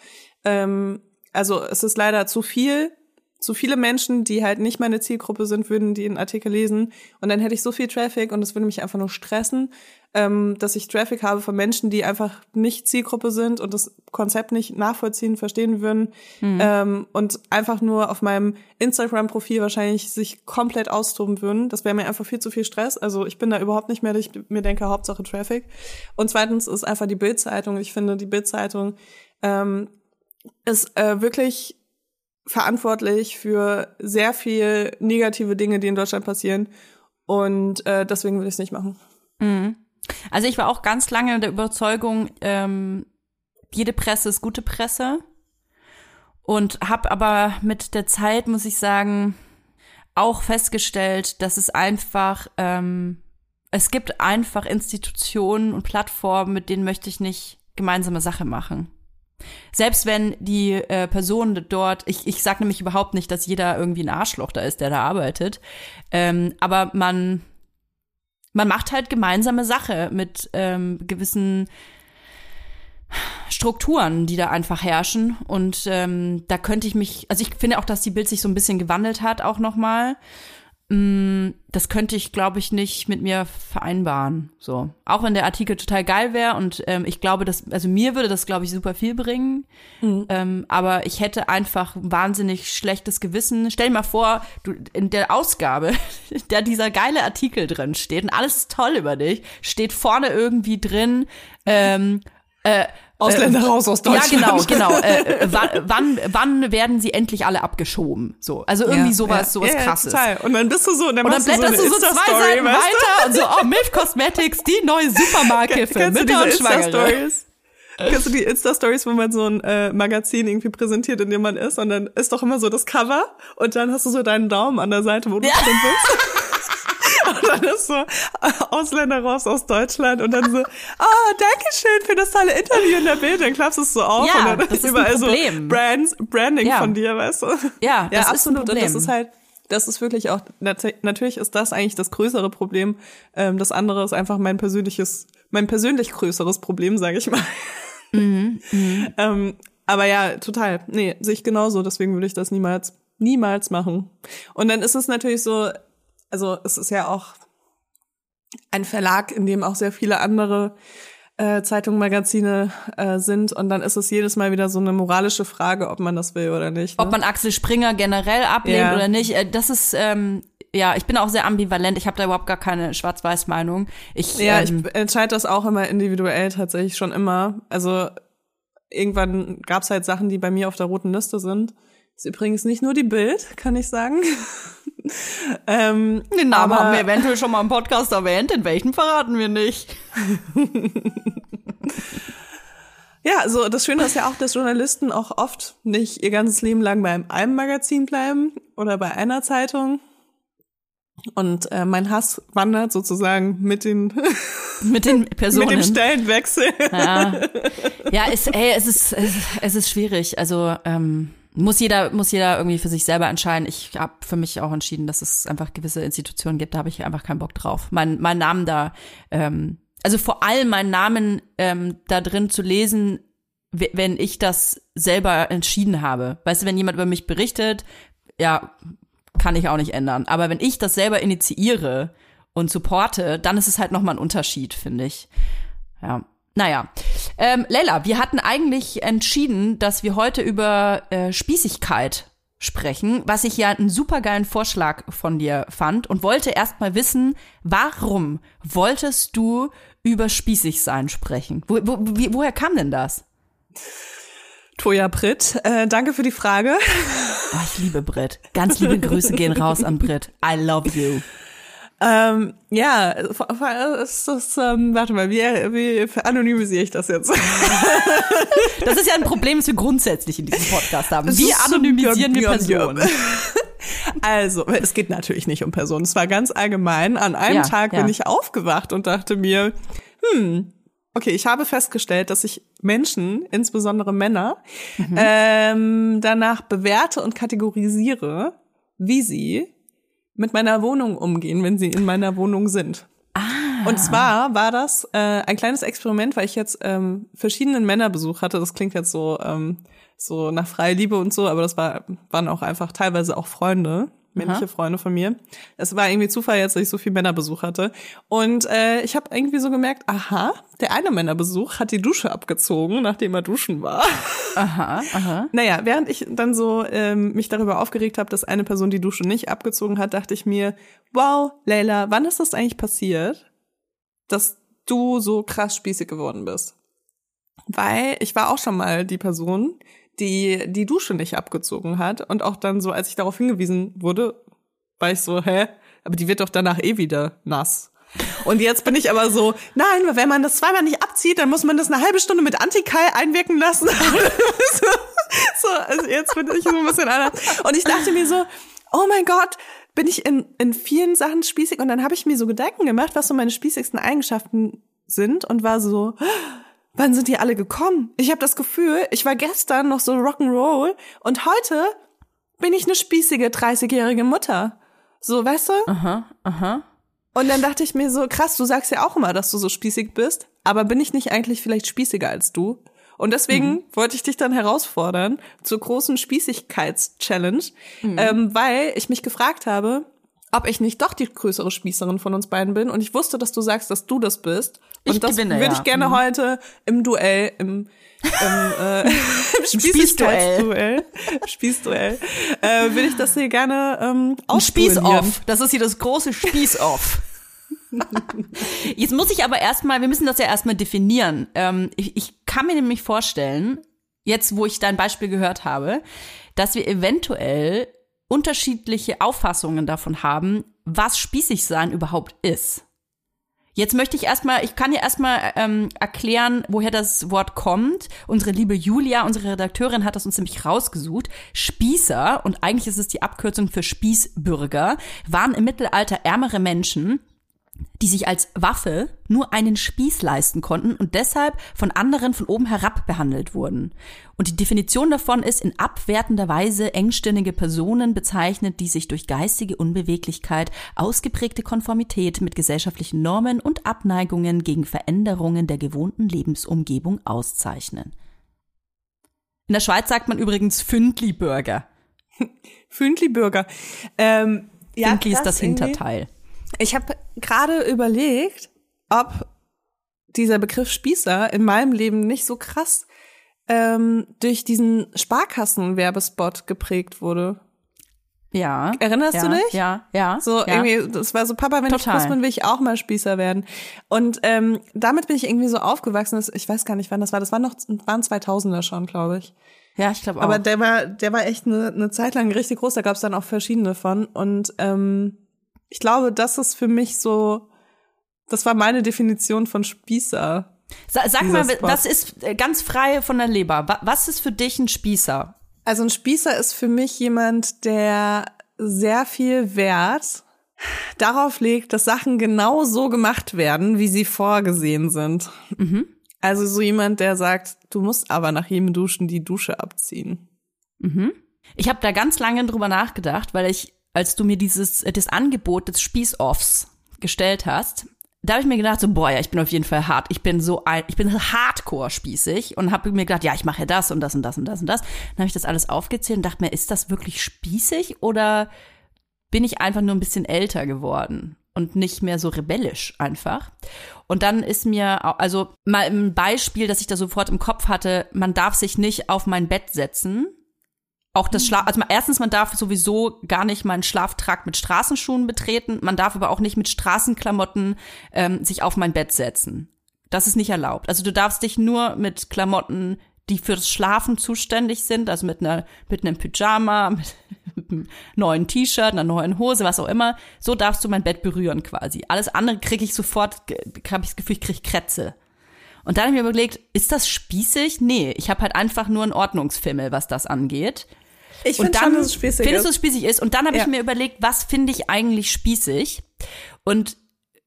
Ähm, also es ist leider zu viel zu viele Menschen, die halt nicht meine Zielgruppe sind, würden die einen Artikel lesen und dann hätte ich so viel Traffic und das würde mich einfach nur stressen, ähm, dass ich Traffic habe von Menschen, die einfach nicht Zielgruppe sind und das Konzept nicht nachvollziehen, verstehen würden mhm. ähm, und einfach nur auf meinem Instagram-Profil wahrscheinlich sich komplett austoben würden. Das wäre mir einfach viel zu viel Stress. Also ich bin da überhaupt nicht mehr, ich mir denke, Hauptsache Traffic. Und zweitens ist einfach die Bildzeitung. Ich finde, die Bildzeitung ähm, ist äh, wirklich verantwortlich für sehr viel negative Dinge, die in Deutschland passieren. Und äh, deswegen will ich es nicht machen. Mhm. Also ich war auch ganz lange der Überzeugung, ähm, jede Presse ist gute Presse. Und habe aber mit der Zeit, muss ich sagen, auch festgestellt, dass es einfach, ähm, es gibt einfach Institutionen und Plattformen, mit denen möchte ich nicht gemeinsame Sache machen. Selbst wenn die äh, Person dort, ich, ich sage nämlich überhaupt nicht, dass jeder irgendwie ein Arschloch da ist, der da arbeitet, ähm, aber man, man macht halt gemeinsame Sache mit ähm, gewissen Strukturen, die da einfach herrschen. Und ähm, da könnte ich mich, also ich finde auch, dass die Bild sich so ein bisschen gewandelt hat, auch nochmal. Mm, das könnte ich, glaube ich, nicht mit mir vereinbaren. So. Auch wenn der Artikel total geil wäre und ähm, ich glaube, dass, also mir würde das, glaube ich, super viel bringen. Mhm. Ähm, aber ich hätte einfach ein wahnsinnig schlechtes Gewissen. Stell dir mal vor, du in der Ausgabe, da dieser geile Artikel drin steht und alles ist toll über dich, steht vorne irgendwie drin, ähm, äh, Ausländer äh, raus aus Deutschland. Ja, genau, genau. Äh, äh wann, wann werden sie endlich alle abgeschoben? So, also irgendwie ja, sowas, ja, sowas ja, krasses. Total. Und dann bist du so, und dann, und dann blätterst du so, so zwei Seiten weiter und so, oh, Milf Cosmetics, die neue Supermarke für Mütter und Schwangere. Kennst du die Insta-Stories, wo man so ein äh, Magazin irgendwie präsentiert, in dem man ist und dann ist doch immer so das Cover und dann hast du so deinen Daumen an der Seite, wo du ja. drin bist. Und dann ist so Ausländer raus aus Deutschland und dann so, oh, danke schön für das tolle Interview in der Bild. Dann klappst du es so auf ja, und dann das ist überall so Brands, Branding ja. von dir, weißt du? Ja, das ja, absolut. Und das ist halt, das ist wirklich auch, natürlich ist das eigentlich das größere Problem. Ähm, das andere ist einfach mein persönliches, mein persönlich größeres Problem, sage ich mal. Mhm, mh. ähm, aber ja, total. Nee, sehe ich genauso. Deswegen würde ich das niemals, niemals machen. Und dann ist es natürlich so, also es ist ja auch ein Verlag, in dem auch sehr viele andere äh, Zeitungen, Magazine äh, sind und dann ist es jedes Mal wieder so eine moralische Frage, ob man das will oder nicht. Ne? Ob man Axel Springer generell ablehnt ja. oder nicht, äh, das ist ähm, ja, ich bin auch sehr ambivalent. Ich habe da überhaupt gar keine Schwarz-Weiß-Meinung. Ich, ja, ähm, ich entscheide das auch immer individuell tatsächlich schon immer. Also irgendwann gab's halt Sachen, die bei mir auf der roten Liste sind. Ist übrigens nicht nur die Bild, kann ich sagen. ähm, Den Namen aber, haben wir eventuell schon mal im Podcast erwähnt, in welchen verraten wir nicht. ja, also das Schöne ist ja auch, dass Journalisten auch oft nicht ihr ganzes Leben lang bei einem Magazin bleiben oder bei einer Zeitung. Und äh, mein Hass wandert sozusagen mit den mit den Personen mit dem Stellenwechsel. Ja, ja es, ey, es ist es, es ist schwierig. Also ähm, muss jeder, muss jeder irgendwie für sich selber entscheiden. Ich habe für mich auch entschieden, dass es einfach gewisse Institutionen gibt, da habe ich einfach keinen Bock drauf. Mein, mein Namen da, ähm, also vor allem meinen Namen ähm, da drin zu lesen, wenn ich das selber entschieden habe. Weißt du, wenn jemand über mich berichtet, ja, kann ich auch nicht ändern. Aber wenn ich das selber initiiere und supporte, dann ist es halt nochmal ein Unterschied, finde ich. Ja. Naja, ähm, Leila, wir hatten eigentlich entschieden, dass wir heute über äh, Spießigkeit sprechen, was ich ja einen supergeilen Vorschlag von dir fand und wollte erst mal wissen, warum wolltest du über spießig sein sprechen? Wo, wo, wie, woher kam denn das? Toja Britt, äh, danke für die Frage. Oh, ich liebe Britt. Ganz liebe Grüße gehen raus an Britt. I love you. Ähm, ja, es ist, ähm, warte mal, wie, wie anonymisiere ich das jetzt? das ist ja ein Problem, das wir grundsätzlich in diesem Podcast haben. Wie anonymisieren wir Personen? Also, es geht natürlich nicht um Personen. Es war ganz allgemein. An einem ja, Tag ja. bin ich aufgewacht und dachte mir, hm, okay, ich habe festgestellt, dass ich Menschen, insbesondere Männer, mhm. ähm, danach bewerte und kategorisiere, wie sie mit meiner Wohnung umgehen, wenn sie in meiner Wohnung sind. Ah. Und zwar war das äh, ein kleines Experiment, weil ich jetzt ähm, verschiedenen Männerbesuch hatte. Das klingt jetzt so ähm, so nach freie Liebe und so, aber das war waren auch einfach teilweise auch Freunde, männliche Aha. Freunde von mir. Es war irgendwie Zufall jetzt, dass ich so viel Männerbesuch hatte. Und äh, ich habe irgendwie so gemerkt, aha, der eine Männerbesuch hat die Dusche abgezogen, nachdem er duschen war. Aha, aha. Naja, während ich dann so ähm, mich darüber aufgeregt habe, dass eine Person die Dusche nicht abgezogen hat, dachte ich mir, wow, Leila, wann ist das eigentlich passiert, dass du so krass spießig geworden bist? Weil ich war auch schon mal die Person, die die Dusche nicht abgezogen hat und auch dann so, als ich darauf hingewiesen wurde, war ich so, hä? Aber die wird doch danach eh wieder nass. Und jetzt bin ich aber so, nein, wenn man das zweimal nicht abzieht, dann muss man das eine halbe Stunde mit Antikai einwirken lassen. so, also jetzt bin ich so ein bisschen anders. Und ich dachte mir so, oh mein Gott, bin ich in, in vielen Sachen spießig? Und dann habe ich mir so Gedanken gemacht, was so meine spießigsten Eigenschaften sind und war so, wann sind die alle gekommen? Ich habe das Gefühl, ich war gestern noch so Rock'n'Roll und heute bin ich eine spießige 30-jährige Mutter. So, weißt du? Aha, aha. Und dann dachte ich mir so, krass, du sagst ja auch immer, dass du so spießig bist, aber bin ich nicht eigentlich vielleicht spießiger als du? Und deswegen wollte ich dich dann herausfordern zur großen Spießigkeits-Challenge, ähm, weil ich mich gefragt habe, ob ich nicht doch die größere Spießerin von uns beiden bin. Und ich wusste, dass du sagst, dass du das bist. Und Ich das gewinne, würde ja. ich gerne Mhm. heute im Duell, im, im, äh, im Spießigkeitsduell, Spießduell, äh, würde ich das hier gerne ähm, ausduellieren. Spieß-Off. Das ist hier das große Spieß-Off. Jetzt muss ich aber erstmal, wir müssen das ja erstmal definieren. Ähm, ich, ich kann mir nämlich vorstellen, jetzt wo ich dein Beispiel gehört habe, dass wir eventuell unterschiedliche Auffassungen davon haben, was spießig sein überhaupt ist. Jetzt möchte ich erstmal, ich kann ja erstmal ähm, erklären, woher das Wort kommt. Unsere liebe Julia, unsere Redakteurin, hat das uns nämlich rausgesucht. Spießer, und eigentlich ist es die Abkürzung für Spießbürger, waren im Mittelalter ärmere Menschen, die sich als Waffe nur einen Spieß leisten konnten und deshalb von anderen von oben herab behandelt wurden. Und die Definition davon ist in abwertender Weise engstirnige Personen bezeichnet, die sich durch geistige Unbeweglichkeit, ausgeprägte Konformität mit gesellschaftlichen Normen und Abneigungen gegen Veränderungen der gewohnten Lebensumgebung auszeichnen. In der Schweiz sagt man übrigens Fündli-Bürger. Fündli-Bürger. Ähm, ja, Fündli ist das irgendwie. Hinterteil. Ich habe gerade überlegt, ob dieser Begriff Spießer in meinem Leben nicht so krass ähm, durch diesen Sparkassen-Werbespot geprägt wurde. Ja. Erinnerst ja, du dich? Ja, ja. So ja. irgendwie, das war so, Papa, wenn Total. ich groß bin, will ich auch mal Spießer werden. Und ähm, damit bin ich irgendwie so aufgewachsen. Das- Ich weiß gar nicht, wann das war. Das war noch, waren 2000er schon, glaube ich. Ja, ich glaube auch. Aber der war, der war echt eine, eine Zeit lang richtig groß. Da gab es dann auch verschiedene von. Und ähm, ich glaube, das ist für mich so, das war meine Definition von Spießer. Sa sag mal, Spot. was ist äh, ganz frei von der Leber? Wa- Was ist für dich ein Spießer? Also ein Spießer ist für mich jemand, der sehr viel Wert darauf legt, dass Sachen genau so gemacht werden, wie sie vorgesehen sind. Also so jemand, der sagt, du musst aber nach jedem Duschen die Dusche abziehen. Ich habe da ganz lange drüber nachgedacht, weil ich, als du mir dieses äh, das Angebot des Spießoffs gestellt hast, da habe ich mir gedacht, so boah, ja, ich bin auf jeden Fall hart. Ich bin so ein, ich bin hardcore spießig und habe mir gedacht, ja, ich mache ja das und das und das und das und das. Dann habe ich das alles aufgezählt und dachte mir, ist das wirklich spießig oder bin ich einfach nur ein bisschen älter geworden und nicht mehr so rebellisch einfach. Und dann ist mir, also mal ein Beispiel, das ich da sofort im Kopf hatte, man darf sich nicht auf mein Bett setzen. Auch das Schlaf, also mal- erstens, man darf sowieso gar nicht meinen Schlaftrakt mit Straßenschuhen betreten. Man darf aber auch nicht mit Straßenklamotten ähm, sich auf mein Bett setzen. Das ist nicht erlaubt. Also du darfst dich nur mit Klamotten, die fürs Schlafen zuständig sind, also mit einer mit einem Pyjama, mit, mit einem neuen T-Shirt, einer neuen Hose, was auch immer, so darfst du mein Bett berühren quasi. Alles andere kriege ich sofort, habe ich das Gefühl, ich kriege Krätze. Und dann habe ich mir überlegt, ist das spießig? Nee, ich habe halt einfach nur einen Ordnungsfimmel, was das angeht. Ich finde dann schon, dass es spießig findest du, es spießig ist. Und dann habe Ja. ich mir überlegt, was finde ich eigentlich spießig? Und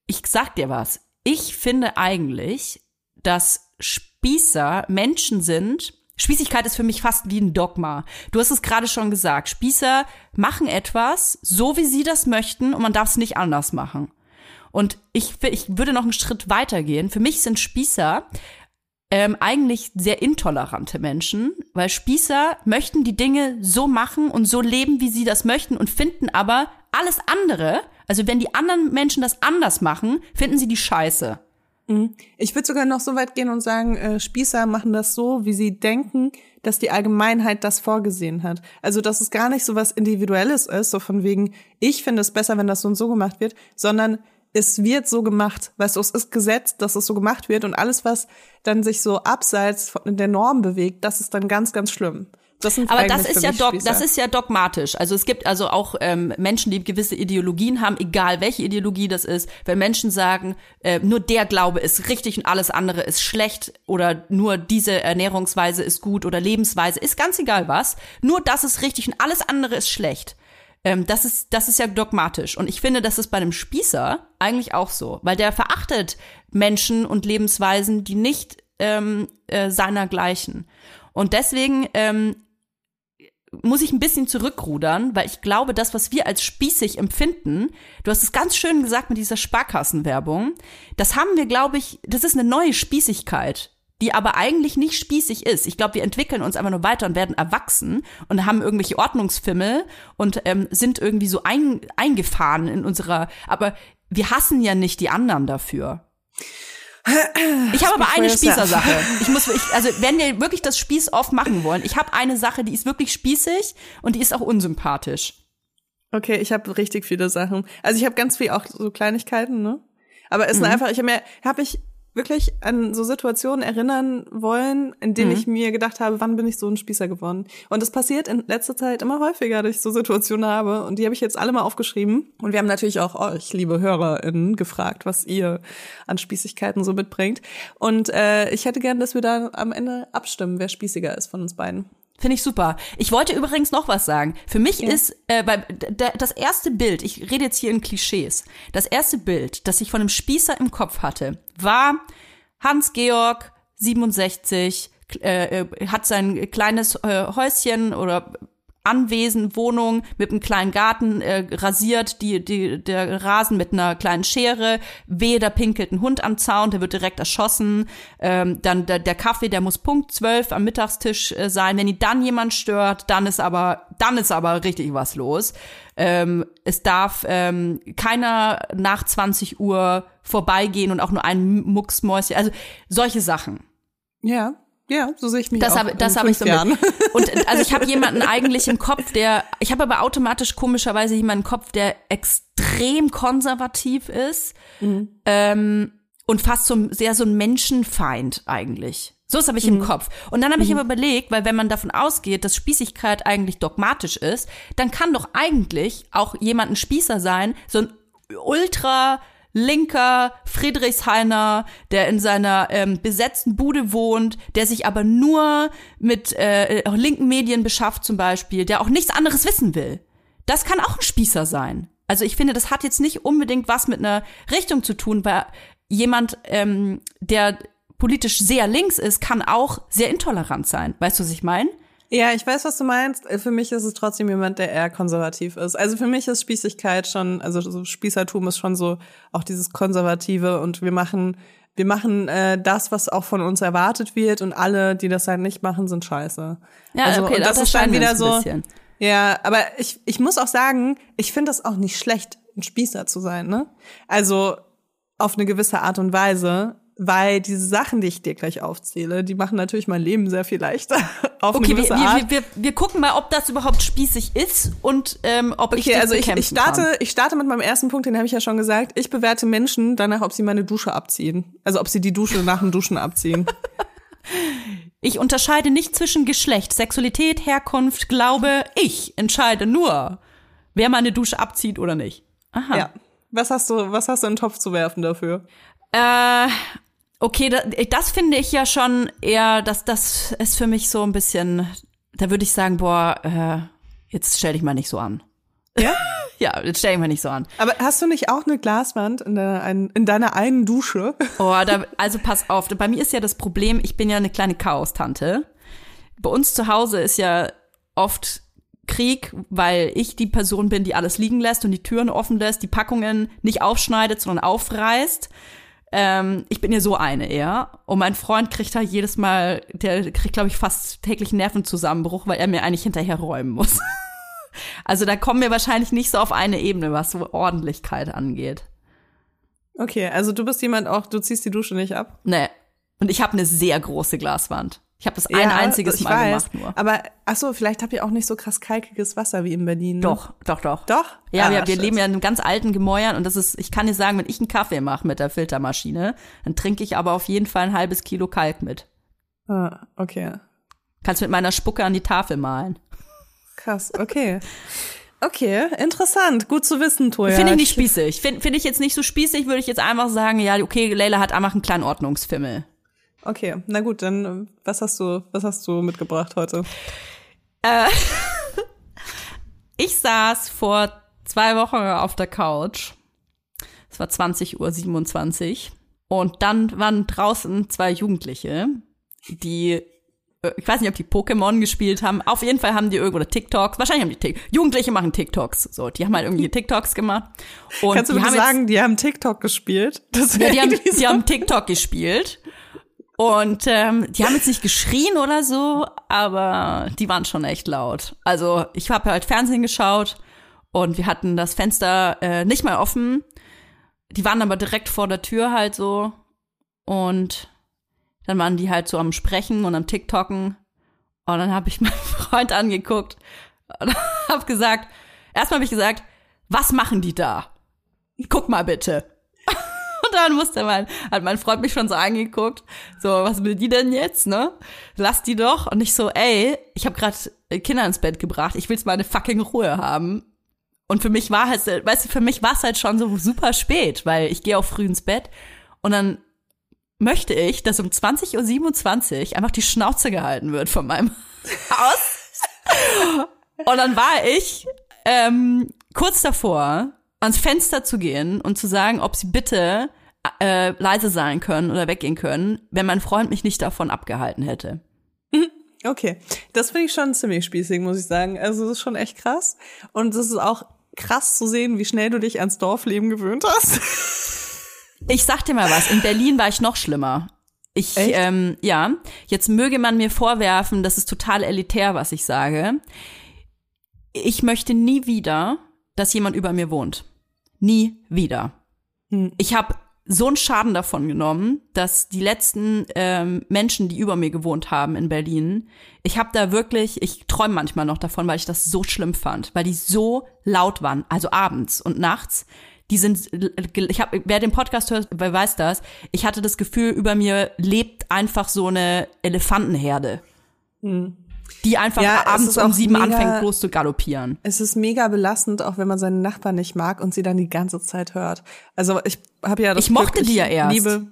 ich sag dir was. Ich finde eigentlich, dass Spießer Menschen sind. Spießigkeit ist für mich fast wie ein Dogma. Du hast es gerade schon gesagt. Spießer machen etwas so, wie sie das möchten und man darf es nicht anders machen. Und ich, ich würde noch einen Schritt weitergehen. Für mich sind Spießer ähm, eigentlich sehr intolerante Menschen, weil Spießer möchten die Dinge so machen und so leben, wie sie das möchten und finden aber alles andere, also wenn die anderen Menschen das anders machen, finden sie die Scheiße. Ich würde sogar noch so weit gehen und sagen, äh, Spießer machen das so, wie sie denken, dass die Allgemeinheit das vorgesehen hat. Also, dass es gar nicht so was Individuelles ist, so von wegen, ich finde es besser, wenn das so und so gemacht wird, sondern es wird so gemacht. Weißt du, es ist gesetzt, dass es so gemacht wird und alles, was dann sich so abseits von der Norm bewegt, das ist dann ganz, ganz schlimm. Das sind Aber das ist ja dog das ist ja dogmatisch. Also es gibt also auch ähm, Menschen, die gewisse Ideologien haben, egal welche Ideologie das ist. Wenn Menschen sagen, äh, nur der Glaube ist richtig und alles andere ist schlecht oder nur diese Ernährungsweise ist gut oder Lebensweise, ist ganz egal was. Nur das ist richtig und alles andere ist schlecht. Ähm, das ist das ist ja dogmatisch. Und ich finde, das ist bei einem Spießer eigentlich auch so, weil der verachtet Menschen und Lebensweisen, die nicht ähm, äh, seinergleichen. Und deswegen ähm, muss ich ein bisschen zurückrudern, weil ich glaube, das, was wir als spießig empfinden, du hast es ganz schön gesagt mit dieser Sparkassenwerbung, das haben wir, glaube ich, das ist eine neue Spießigkeit die aber eigentlich nicht spießig ist. Ich glaube, wir entwickeln uns einfach nur weiter und werden erwachsen und haben irgendwelche Ordnungsfimmel und ähm, sind irgendwie so ein, eingefahren in unserer, aber wir hassen ja nicht die anderen dafür. Ich habe aber eine Spießersache. Ich muss, ich, also wenn wir wirklich das Spieß off machen wollen, ich habe eine Sache, die ist wirklich spießig und die ist auch unsympathisch. Okay, ich habe richtig viele Sachen. Also ich habe ganz viel auch so Kleinigkeiten, ne? Aber es sind Mhm. einfach, ich habe mir, habe ich wirklich an so Situationen erinnern wollen, in denen Mhm. ich mir gedacht habe, wann bin ich so ein Spießer geworden? Und das passiert in letzter Zeit immer häufiger, dass ich so Situationen habe. Und die habe ich jetzt alle mal aufgeschrieben. Und wir haben natürlich auch euch, liebe HörerInnen, gefragt, was ihr an Spießigkeiten so mitbringt. Und äh, ich hätte gern, dass wir da am Ende abstimmen, wer spießiger ist von uns beiden. Finde ich super. Ich wollte übrigens noch was sagen. Für mich ist äh, bei, das erste Bild, ich rede jetzt hier in Klischees, das erste Bild, das ich von einem Spießer im Kopf hatte, war Hans-Georg, 67, äh, äh, hat sein kleines äh, Häuschen oder Anwesen, Wohnung mit einem kleinen Garten äh, rasiert, die, die, der Rasen mit einer kleinen Schere, wehe, da pinkelt ein Hund am Zaun, der wird direkt erschossen, ähm, dann der, der Kaffee, der muss Punkt 12 am Mittagstisch äh, sein, wenn ihn dann jemand stört, dann ist aber, dann ist aber richtig was los. Ähm, es darf ähm, keiner nach 20 Uhr vorbeigehen und auch nur ein Mucksmäuschen, also solche Sachen. Ja, ja, so sehe ich mich Das auch habe das habe ich so mit. Und also ich habe jemanden eigentlich im Kopf, der ich habe aber automatisch komischerweise jemanden im Kopf, der extrem konservativ ist ähm, und fast so ein- sehr so ein Menschenfeind eigentlich. So das habe ich im Kopf. Und dann habe ich aber überlegt, weil wenn man davon ausgeht, dass Spießigkeit eigentlich dogmatisch ist, dann kann doch eigentlich auch jemand ein Spießer sein, so ein ultra linker Friedrichshainer, der in seiner ähm, besetzten Bude wohnt, der sich aber nur mit äh, linken Medien beschafft zum Beispiel, der auch nichts anderes wissen will. Das kann auch ein Spießer sein. Also ich finde, das hat jetzt nicht unbedingt was mit einer Richtung zu tun, weil jemand, ähm, der politisch sehr links ist, kann auch sehr intolerant sein. Weißt du, was ich meine? Ja, ich weiß, was du meinst. Für mich ist es trotzdem jemand, der eher konservativ ist. Also für mich ist Spießigkeit schon, also so Spießertum ist schon so auch dieses Konservative und wir machen, wir machen äh, das, was auch von uns erwartet wird und alle, die das halt nicht machen, sind scheiße. Ja, also, okay, und da das ist dann wieder so. bisschen. Ja, aber ich, ich muss auch sagen, ich finde das auch nicht schlecht, ein Spießer zu sein, ne? Also auf eine gewisse Art und Weise, weil diese Sachen, die ich dir gleich aufzähle, die machen natürlich mein Leben sehr viel leichter. auf Okay, eine wir, Art. wir, wir, wir gucken mal, ob das überhaupt spießig ist und ähm, ob ich Okay, das also ich, ich starte, kann. ich starte mit meinem ersten Punkt, den habe ich ja schon gesagt. Ich bewerte Menschen danach, ob sie meine Dusche abziehen. Also ob sie die Dusche nach dem Duschen abziehen. Ich unterscheide nicht zwischen Geschlecht, Sexualität, Herkunft, Glaube. Ich entscheide nur, wer meine Dusche abzieht oder nicht. Aha. ja. Was hast du, was hast du in den Topf zu werfen dafür? Äh, okay, da, das finde ich ja schon eher, dass das ist für mich so ein bisschen, da würde ich sagen, boah, äh, jetzt stell dich mal nicht so an. Ja? Ja, jetzt stell dich mal nicht so an. Aber hast du nicht auch eine Glaswand in, deiner, ein- in deiner einen Dusche? Oh, da, also pass auf, bei mir ist ja das Problem, ich bin ja eine kleine Chaos-Tante. Bei uns zu Hause ist ja oft Krieg, weil ich die Person bin, die alles liegen lässt und die Türen offen lässt, die Packungen nicht aufschneidet, sondern aufreißt. Ähm, ich bin ja so eine eher. Und mein Freund kriegt halt jedes Mal, der kriegt, glaube ich, fast täglich Nervenzusammenbruch, weil er mir eigentlich hinterher räumen muss. also da kommen wir wahrscheinlich nicht so auf eine Ebene, was so Ordentlichkeit angeht. Okay, also du bist jemand auch, du ziehst die Dusche nicht ab. Nee. Und ich habe eine sehr große Glaswand. Ich habe das ein Ja, einziges Mal weiß. gemacht nur. Aber ach so, vielleicht habt ihr auch nicht so krass kalkiges Wasser wie in Berlin. Ne? Doch, doch, doch. Doch? Ja, Ah, wir, wir leben ja in einem ganz alten Gemäuer und das ist, ich kann dir sagen, wenn ich einen Kaffee mache mit der Filtermaschine, dann trinke ich aber auf jeden Fall ein halbes Kilo Kalk mit. Ah, okay. Kannst mit meiner Spucke an die Tafel malen. Krass, okay. Okay, interessant. Gut zu wissen, Toja. Finde ich nicht spießig. Finde find ich jetzt nicht so spießig, würde ich jetzt einfach sagen, ja, okay, Leila hat einfach einen kleinen Ordnungsfimmel. Okay, na gut, dann äh, was hast du, was hast du mitgebracht heute? Ich saß vor zwei Wochen auf der Couch. Es war 20.27 Uhr. Und dann waren draußen zwei Jugendliche, die, äh, ich weiß nicht, ob die Pokémon gespielt haben. Auf jeden Fall haben die irgendwo TikToks. Wahrscheinlich haben die TikToks. Jugendliche machen TikToks. So, die haben halt irgendwie TikToks gemacht. Und Kannst du jetzt- sagen, die haben TikTok gespielt? Das ja, die haben, so- die haben TikTok gespielt. Und ähm, die haben jetzt nicht geschrien oder so, aber die waren schon echt laut. Also ich habe halt Fernsehen geschaut und wir hatten das Fenster äh, nicht mal offen. Die waren aber direkt vor der Tür halt so. Und dann waren die halt so am Sprechen und am TikToken. Und dann habe ich meinen Freund angeguckt und habe gesagt, erstmal habe ich gesagt, was machen die da? Guck mal bitte. Dann musste mein, hat mein Freund mich schon so angeguckt, so, was will die denn jetzt, ne? Lass die doch. Und ich so, ey, ich habe gerade Kinder ins Bett gebracht, ich will's meine fucking Ruhe haben. Und für mich war halt, weißt du, für mich war es halt schon so super spät, weil ich gehe auch früh ins Bett und dann möchte ich, dass um 20.27 Uhr einfach die Schnauze gehalten wird von meinem Haus. Und dann war ich ähm, kurz davor, ans Fenster zu gehen und zu sagen, ob sie bitte äh, leise sein können oder weggehen können, wenn mein Freund mich nicht davon abgehalten hätte. Okay, das finde ich schon ziemlich spießig, muss ich sagen. Also das ist schon echt krass. Und es ist auch krass zu sehen, wie schnell du dich ans Dorfleben gewöhnt hast. Ich sag dir mal was, in Berlin war ich noch schlimmer. Ich, Echt? ähm, ja, jetzt möge man mir vorwerfen, das ist total elitär, was ich sage. Ich möchte nie wieder, dass jemand über mir wohnt. Nie wieder. Hm. Ich habe so einen Schaden davon genommen, dass die letzten ähm, Menschen, die über mir gewohnt haben in Berlin, ich habe da wirklich, ich träume manchmal noch davon, weil ich das so schlimm fand, weil die so laut waren, also abends und nachts. Die sind, ich habe, wer den Podcast hört, wer weiß das. Ich hatte das Gefühl, über mir lebt einfach so eine Elefantenherde, die einfach. Ja, abends um sieben mega- anfängt, los zu galoppieren. Es ist mega belastend, auch wenn man seine Nachbarn nicht mag und sie dann die ganze Zeit hört. Also ich habe ja das Ich mochte Glück, die ja erst. Liebe,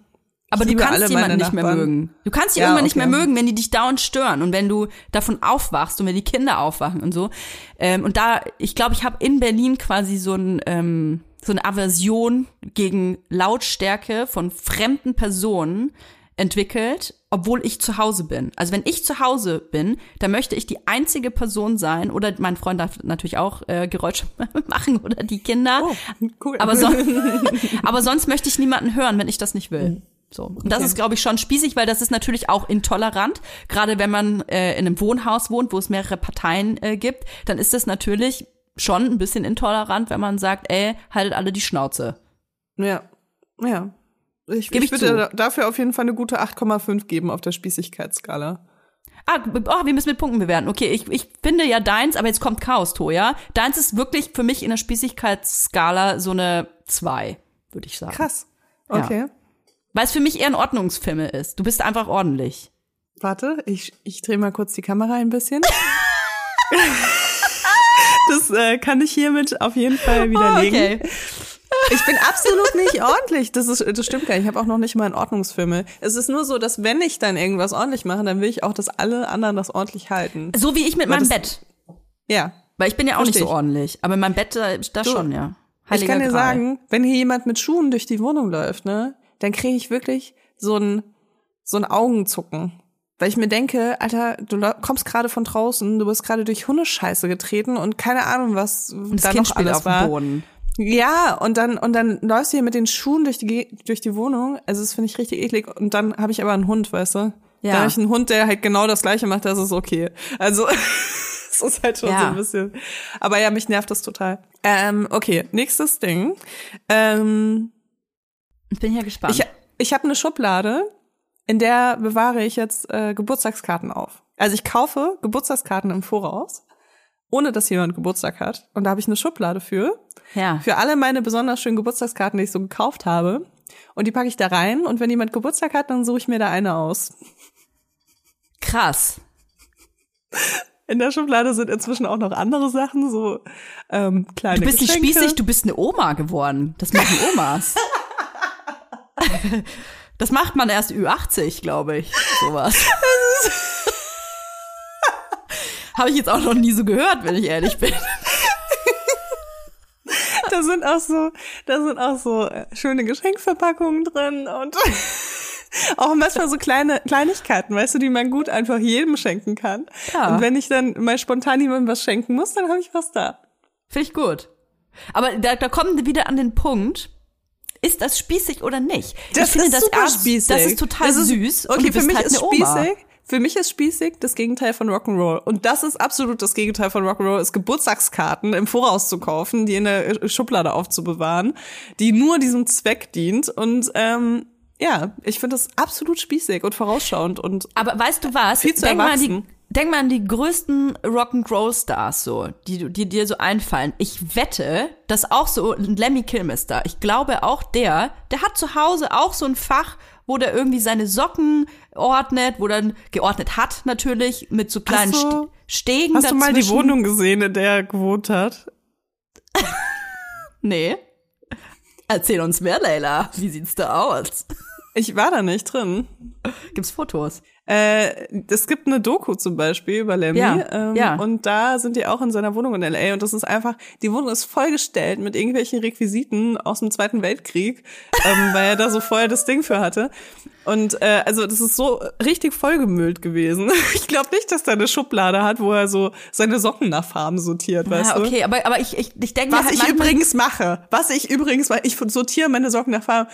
Aber du kannst jemanden nicht mehr Nachbarn. mögen. Du kannst die Ja, irgendwann nicht mehr okay. mögen, wenn die dich dauernd stören und wenn du davon aufwachst und wenn die Kinder aufwachen und so. Ähm, und da, ich glaube, ich habe in Berlin quasi so ein ähm, so eine Aversion gegen Lautstärke von fremden Personen entwickelt, obwohl ich zu Hause bin. Also wenn ich zu Hause bin, dann möchte ich die einzige Person sein oder mein Freund darf natürlich auch äh, Geräusche machen oder die Kinder. Oh, cool. Aber, son aber sonst möchte ich niemanden hören, wenn ich das nicht will. So. Und das Okay. ist, glaube ich, schon spießig, weil das ist natürlich auch intolerant. Gerade wenn man äh, in einem Wohnhaus wohnt, wo es mehrere Parteien äh, gibt, dann ist das natürlich schon ein bisschen intolerant, wenn man sagt, ey, haltet alle die Schnauze. Ja, ja. Ich, ich ich würde zu. dafür auf jeden Fall eine gute 8,5 geben auf der Spießigkeitsskala. Ah, oh, wir müssen mit Punkten bewerten. Okay, ich, ich finde ja deins, aber jetzt kommt Chaos, Toja. Deins ist wirklich für mich in der Spießigkeitsskala so eine 2, würde ich sagen. Krass. Ja. Okay. Weil es für mich eher ein Ordnungsfilme ist. Du bist einfach ordentlich. Warte, ich, ich drehe mal kurz die Kamera ein bisschen. das äh, kann ich hiermit auf jeden Fall widerlegen. Oh, okay. Ich bin absolut nicht ordentlich. Das, ist, das stimmt gar nicht. Ich habe auch noch nicht mal einen Ordnungsfilme. Es ist nur so, dass wenn ich dann irgendwas ordentlich mache, dann will ich auch, dass alle anderen das ordentlich halten. So wie ich mit Weil meinem das- Bett. Ja. Weil ich bin ja auch Versteh nicht so ich. ordentlich. Aber in meinem Bett, da, da schon, ja. ich Heiliger kann dir Gral. sagen, wenn hier jemand mit Schuhen durch die Wohnung läuft, ne, dann kriege ich wirklich so ein, so ein Augenzucken. Weil ich mir denke, Alter, du kommst gerade von draußen, du bist gerade durch Hundescheiße getreten und keine Ahnung, was Und das da Kind noch alles auf dem war. Ja, und dann und dann läufst du hier mit den Schuhen durch die durch die Wohnung. Also das finde ich richtig eklig. Und dann habe ich aber einen Hund, weißt du? Ja. Dann habe ich einen Hund, der halt genau das Gleiche macht. Das ist okay. Also es ist halt schon so Ja. ein bisschen. Aber ja, mich nervt das total. Ähm, okay, nächstes Ding. Ähm, Ich bin ja gespannt. ich ich habe eine Schublade, in der bewahre ich jetzt äh, Geburtstagskarten auf. Also ich kaufe Geburtstagskarten im Voraus, ohne dass jemand Geburtstag hat. Und da habe ich eine Schublade für ja. für alle meine besonders schönen Geburtstagskarten, die ich so gekauft habe. Und die packe ich da rein. Und wenn jemand Geburtstag hat, dann suche ich mir da eine aus. Krass. In der Schublade sind inzwischen auch noch andere Sachen, so ähm, kleine Du bist nicht Geschenke. spießig, du bist eine Oma geworden. Das machen Omas. das macht man erst Ü80, glaube ich. Sowas. Habe ich jetzt auch noch nie so gehört, wenn ich ehrlich bin. Da sind auch so, da sind auch so äh, schöne Geschenkverpackungen drin und auch manchmal so kleine Kleinigkeiten, weißt du, die man gut einfach jedem schenken kann. Ja. Und wenn ich dann mal spontan jemandem was schenken muss, dann habe ich was da. Finde ich gut. Aber da, da kommen wir wieder an den Punkt. ist das spießig oder nicht? Das ich finde ist das super spießig. Das ist total Das ist- süß. Okay, für mich halt ist spießig. Für mich ist spießig das Gegenteil von Rock'n'Roll. Und das ist absolut das Gegenteil von Rock'n'Roll, ist Geburtstagskarten im Voraus zu kaufen, die in der Schublade aufzubewahren, die nur diesem Zweck dient. Und ähm, ja, ich finde das absolut spießig und vorausschauend und Aber weißt du was? Viel zu denk, mal an die, erwachsen. Denk mal an die größten Rock'n'Roll-Stars so, die, die dir so einfallen. Ich wette, dass auch so ein Lemmy Kilmister, ich glaube auch der, der hat zu Hause auch so ein Fach, wo der irgendwie seine Socken ordnet, wo dann geordnet hat natürlich, mit so kleinen Hast du- St- Stegen Hast du mal die dazwischen. Wohnung gesehen, in der er gewohnt hat? Nee. Erzähl uns mehr, Leila. Wie sieht's da aus? Ich war da nicht drin. Gibt's Fotos? Äh, es gibt eine Doku zum Beispiel über Lemmy. Ja, ähm, ja. Und da sind die auch in seiner Wohnung in L.A. Und das ist einfach, die Wohnung ist vollgestellt mit irgendwelchen Requisiten aus dem Zweiten Weltkrieg, ähm, weil er da so vorher das Ding für hatte. Und äh, also das ist so richtig vollgemüllt gewesen. Ich glaube nicht, dass er eine Schublade hat, wo er so seine Socken nach Farben sortiert, weißt Ja, du? okay, aber, aber ich, ich, ich denke Was halt ich übrigens mache, was ich übrigens, weil ich sortiere meine Socken nach Farben.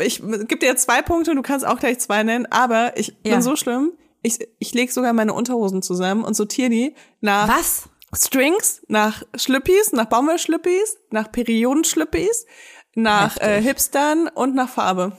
Ich gebe dir jetzt zwei Punkte, du kannst auch gleich zwei nennen, aber ich Ja. bin so schlimm. Ich, ich lege sogar meine Unterhosen zusammen und sortiere die nach Was? Strings, nach Schlüppis, nach Baumwollschlüppis, nach Periodenschlüppis, nach äh, Hipstern und nach Farbe.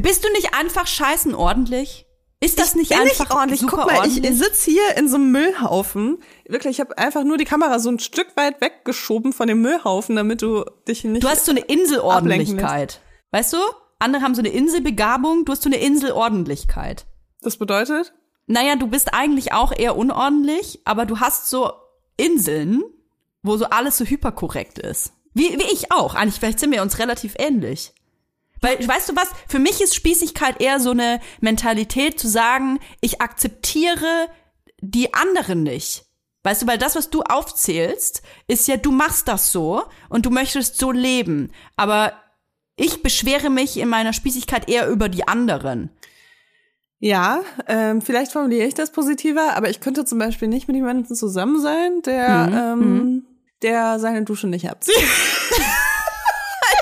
Bist du nicht einfach scheißen ordentlich? Ist das nicht Bin einfach ich ordentlich? Guck mal, ich ordentlich? sitze hier in so einem Müllhaufen. Wirklich, ich habe einfach nur die Kamera so ein Stück weit weggeschoben von dem Müllhaufen, damit du dich nicht. Du hast so eine Inselordentlichkeit. Weißt du? Andere haben so eine Inselbegabung, du hast so eine Inselordentlichkeit. das bedeutet? Naja, du bist eigentlich auch eher unordentlich, aber du hast so Inseln, wo so alles so hyperkorrekt ist. Wie, wie ich auch. Eigentlich, vielleicht sind wir uns relativ ähnlich. Weil, weißt du was? Für mich ist Spießigkeit eher so eine Mentalität zu sagen, ich akzeptiere die anderen nicht. Weißt du, weil das, was du aufzählst, ist ja, du machst das so und du möchtest so leben. Aber ich beschwere mich in meiner Spießigkeit eher über die anderen. Ja, ähm, vielleicht formuliere ich das positiver, aber ich könnte zum Beispiel nicht mit jemandem zusammen sein, der, ähm, der seine Dusche nicht abzieht.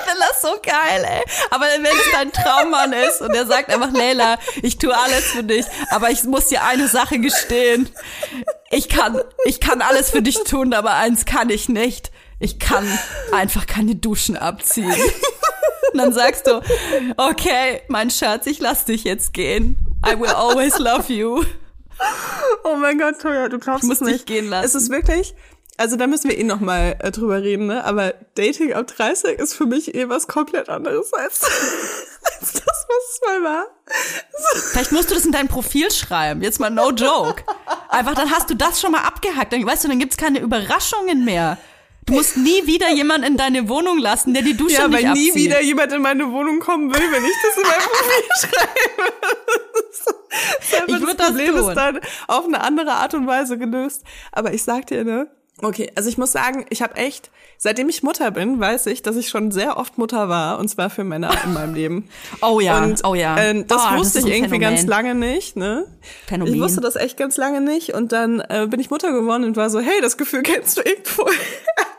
Das so geil, ey. Aber wenn es dein Traummann ist und er sagt einfach, Leila, ich tue alles für dich, aber ich muss dir eine Sache gestehen. Ich kann, ich kann alles für dich tun, aber eins kann ich nicht. Ich kann einfach keine Duschen abziehen. Und dann sagst du, okay, mein Schatz, ich lass dich jetzt gehen. I will always love you. Oh mein Gott, Toya, du glaubst Ich muss es dich nicht. gehen lassen. Es ist wirklich, also da müssen wir eh noch mal äh, drüber reden, ne? Aber Dating ab 30 ist für mich eh was komplett anderes als, als das, was es mal war. Vielleicht musst du das in dein Profil schreiben. Jetzt mal no joke. Einfach, dann hast du das schon mal abgehackt. Dann, weißt du, dann gibt's keine Überraschungen mehr. Du musst nie wieder jemanden in deine Wohnung lassen, der die Dusche Ja, nicht weil abzieht. nie wieder jemand in meine Wohnung kommen will, wenn ich das in mein Profil schreibe. Ich Aber würd das das Problem tun. ist dann auf eine andere Art und Weise gelöst. Aber ich sag dir, ne? Okay, also ich muss sagen, ich habe echt, seitdem ich Mutter bin, weiß ich, dass ich schon sehr oft Mutter war, und zwar für Männer in meinem Leben. Oh ja, und, oh ja. Äh, das Oh, das wusste ist ich irgendwie Phänomen. ganz lange nicht, ne? Phänomen. Ich wusste das echt ganz lange nicht. Und dann äh, bin ich Mutter geworden und war so, hey, das Gefühl kennst du irgendwo.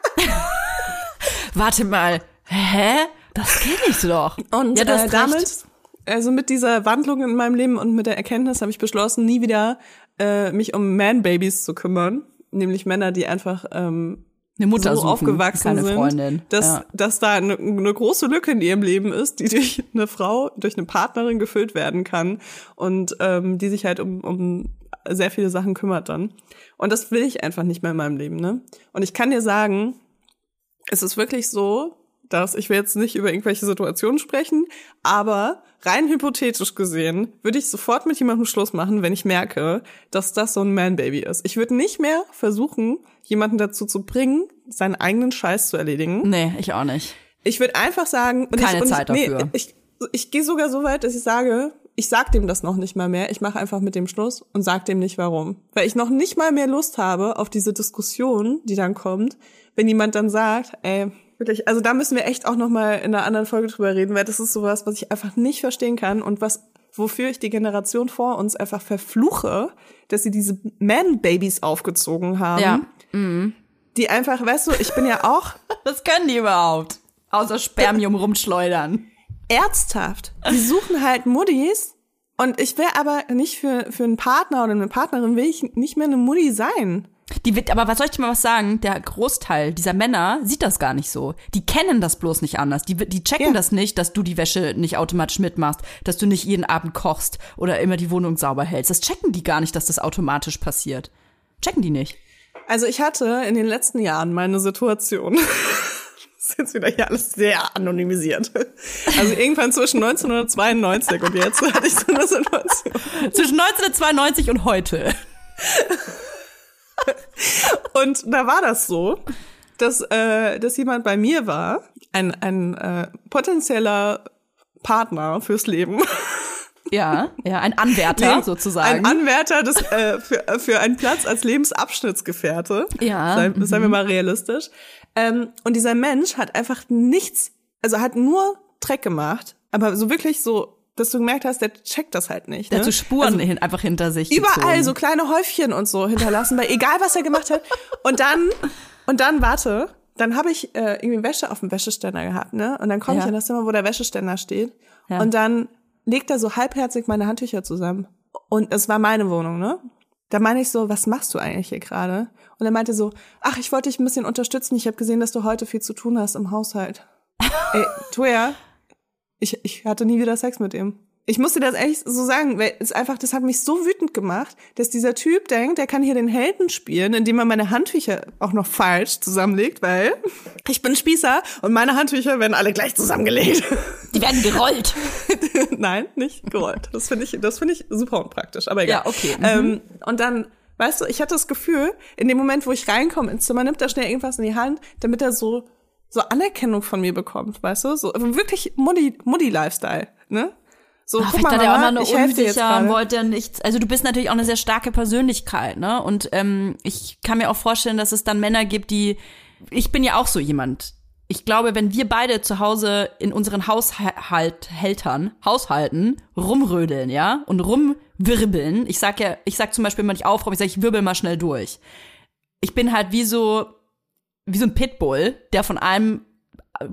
Warte mal. Hä? Das kenn ich doch. Und ja, du hast äh, damit, also mit dieser Wandlung in meinem Leben und mit der Erkenntnis habe ich beschlossen, nie wieder äh, mich um Man-Babies zu kümmern. Nämlich Männer, die einfach ähm, eine Mutter so suchen, aufgewachsen keine sind, Freundin. dass, ja. dass da eine, eine große Lücke in ihrem Leben ist, die durch eine Frau, durch eine Partnerin gefüllt werden kann und ähm, die sich halt um, um sehr viele Sachen kümmert dann. Und das will ich einfach nicht mehr in meinem Leben, ne? Und ich kann dir sagen, es ist wirklich so, dass ich will jetzt nicht über irgendwelche Situationen sprechen, aber rein hypothetisch gesehen würde ich sofort mit jemandem Schluss machen, wenn ich merke, dass das so ein Man-Baby ist. Ich würde nicht mehr versuchen, jemanden dazu zu bringen, seinen eigenen Scheiß zu erledigen. Nee, ich auch nicht. Ich würde einfach sagen, und Keine ich, Zeit ich, dafür. Ich, ich gehe sogar so weit, dass ich sage, ich sag dem das noch nicht mal mehr. Ich mache einfach mit dem Schluss und sag dem nicht warum, weil ich noch nicht mal mehr Lust habe auf diese Diskussion, die dann kommt, wenn jemand dann sagt, ey, wirklich, also da müssen wir echt auch noch mal in einer anderen Folge drüber reden, weil das ist sowas, was ich einfach nicht verstehen kann und was wofür ich die Generation vor uns einfach verfluche, dass sie diese Man-Babies aufgezogen haben. Ja. Die einfach, weißt du, ich bin ja auch Was können die überhaupt? Außer Spermium rumschleudern. ernsthaft. Die suchen halt Muddis und ich will aber nicht für, für einen Partner oder eine Partnerin will ich nicht mehr eine Mutti sein. Die wird, aber was soll ich dir mal was sagen? Der Großteil dieser Männer sieht das gar nicht so. Die kennen das bloß nicht anders. Die, die checken Ja. das nicht, dass du die Wäsche nicht automatisch mitmachst, dass du nicht jeden Abend kochst oder immer die Wohnung sauber hältst. Das checken die gar nicht, dass das automatisch passiert. Checken die nicht. Also ich hatte in den letzten Jahren meine Situation. Das ist jetzt wieder hier alles sehr anonymisiert. Also irgendwann zwischen 1992 und jetzt hatte ich so eine Situation. Zwischen 1992 und heute. Und da war das so, dass, äh, dass jemand bei mir war, ein, ein äh, potenzieller Partner fürs Leben. Ja, ja, ein Anwärter Leben- sozusagen. Ein Anwärter des, äh, für, für einen Platz als Lebensabschnittsgefährte. Ja, Seien, seien wir mal realistisch. Ähm, und dieser Mensch hat einfach nichts, also hat nur Dreck gemacht, aber so wirklich so, dass du gemerkt hast, der checkt das halt nicht. der Ne? hat so Spuren Also, hin, einfach hinter sich überall gezogen. so kleine Häufchen und so hinterlassen, weil egal was er gemacht hat. Und dann, und dann, warte, dann habe ich äh, irgendwie Wäsche auf dem Wäscheständer gehabt, ne? Und dann komme Ja. ich in das Zimmer, wo der Wäscheständer steht. Ja. Und dann legt er so halbherzig meine Handtücher zusammen. Und es war meine Wohnung, ne? Da meine ich so, was machst du eigentlich hier gerade? Und er meinte so, ach, ich wollte dich ein bisschen unterstützen. Ich habe gesehen, dass du heute viel zu tun hast im Haushalt. Ey, Toja, ich, ich hatte nie wieder Sex mit ihm. Ich musste das ehrlich so sagen, weil es einfach, das hat mich so wütend gemacht, dass dieser Typ denkt, der kann hier den Helden spielen, indem er meine Handtücher auch noch falsch zusammenlegt, weil ich bin Spießer und meine Handtücher werden alle gleich zusammengelegt. Die werden gerollt. Nein, nicht gerollt. Das finde ich, das finde ich super unpraktisch, aber egal. Ja, okay. Mhm. Ähm, und dann, weißt du, ich hatte das Gefühl, in dem Moment, wo ich reinkomme ins Zimmer, nimmt er schnell irgendwas in die Hand, damit er so, so Anerkennung von mir bekommt, weißt du? So, wirklich Muddy, Muddy-Lifestyle, ne? So, Ach, guck mal, er auch Mama, noch ich eine jetzt unsicher und wollte nichts. Also du bist natürlich auch eine sehr starke Persönlichkeit, ne? Und ähm, ich kann mir auch vorstellen, dass es dann Männer gibt, die. Ich bin ja auch so jemand. Ich glaube, wenn wir beide zu Hause in unseren Haushalthältern, Haushalten rumrödeln, ja, und rumwirbeln. Ich sag ja, ich sag zum Beispiel immer nicht aufräumen, ich sag, ich wirbel mal schnell durch. Ich bin halt wie so, wie so ein Pitbull, der von einem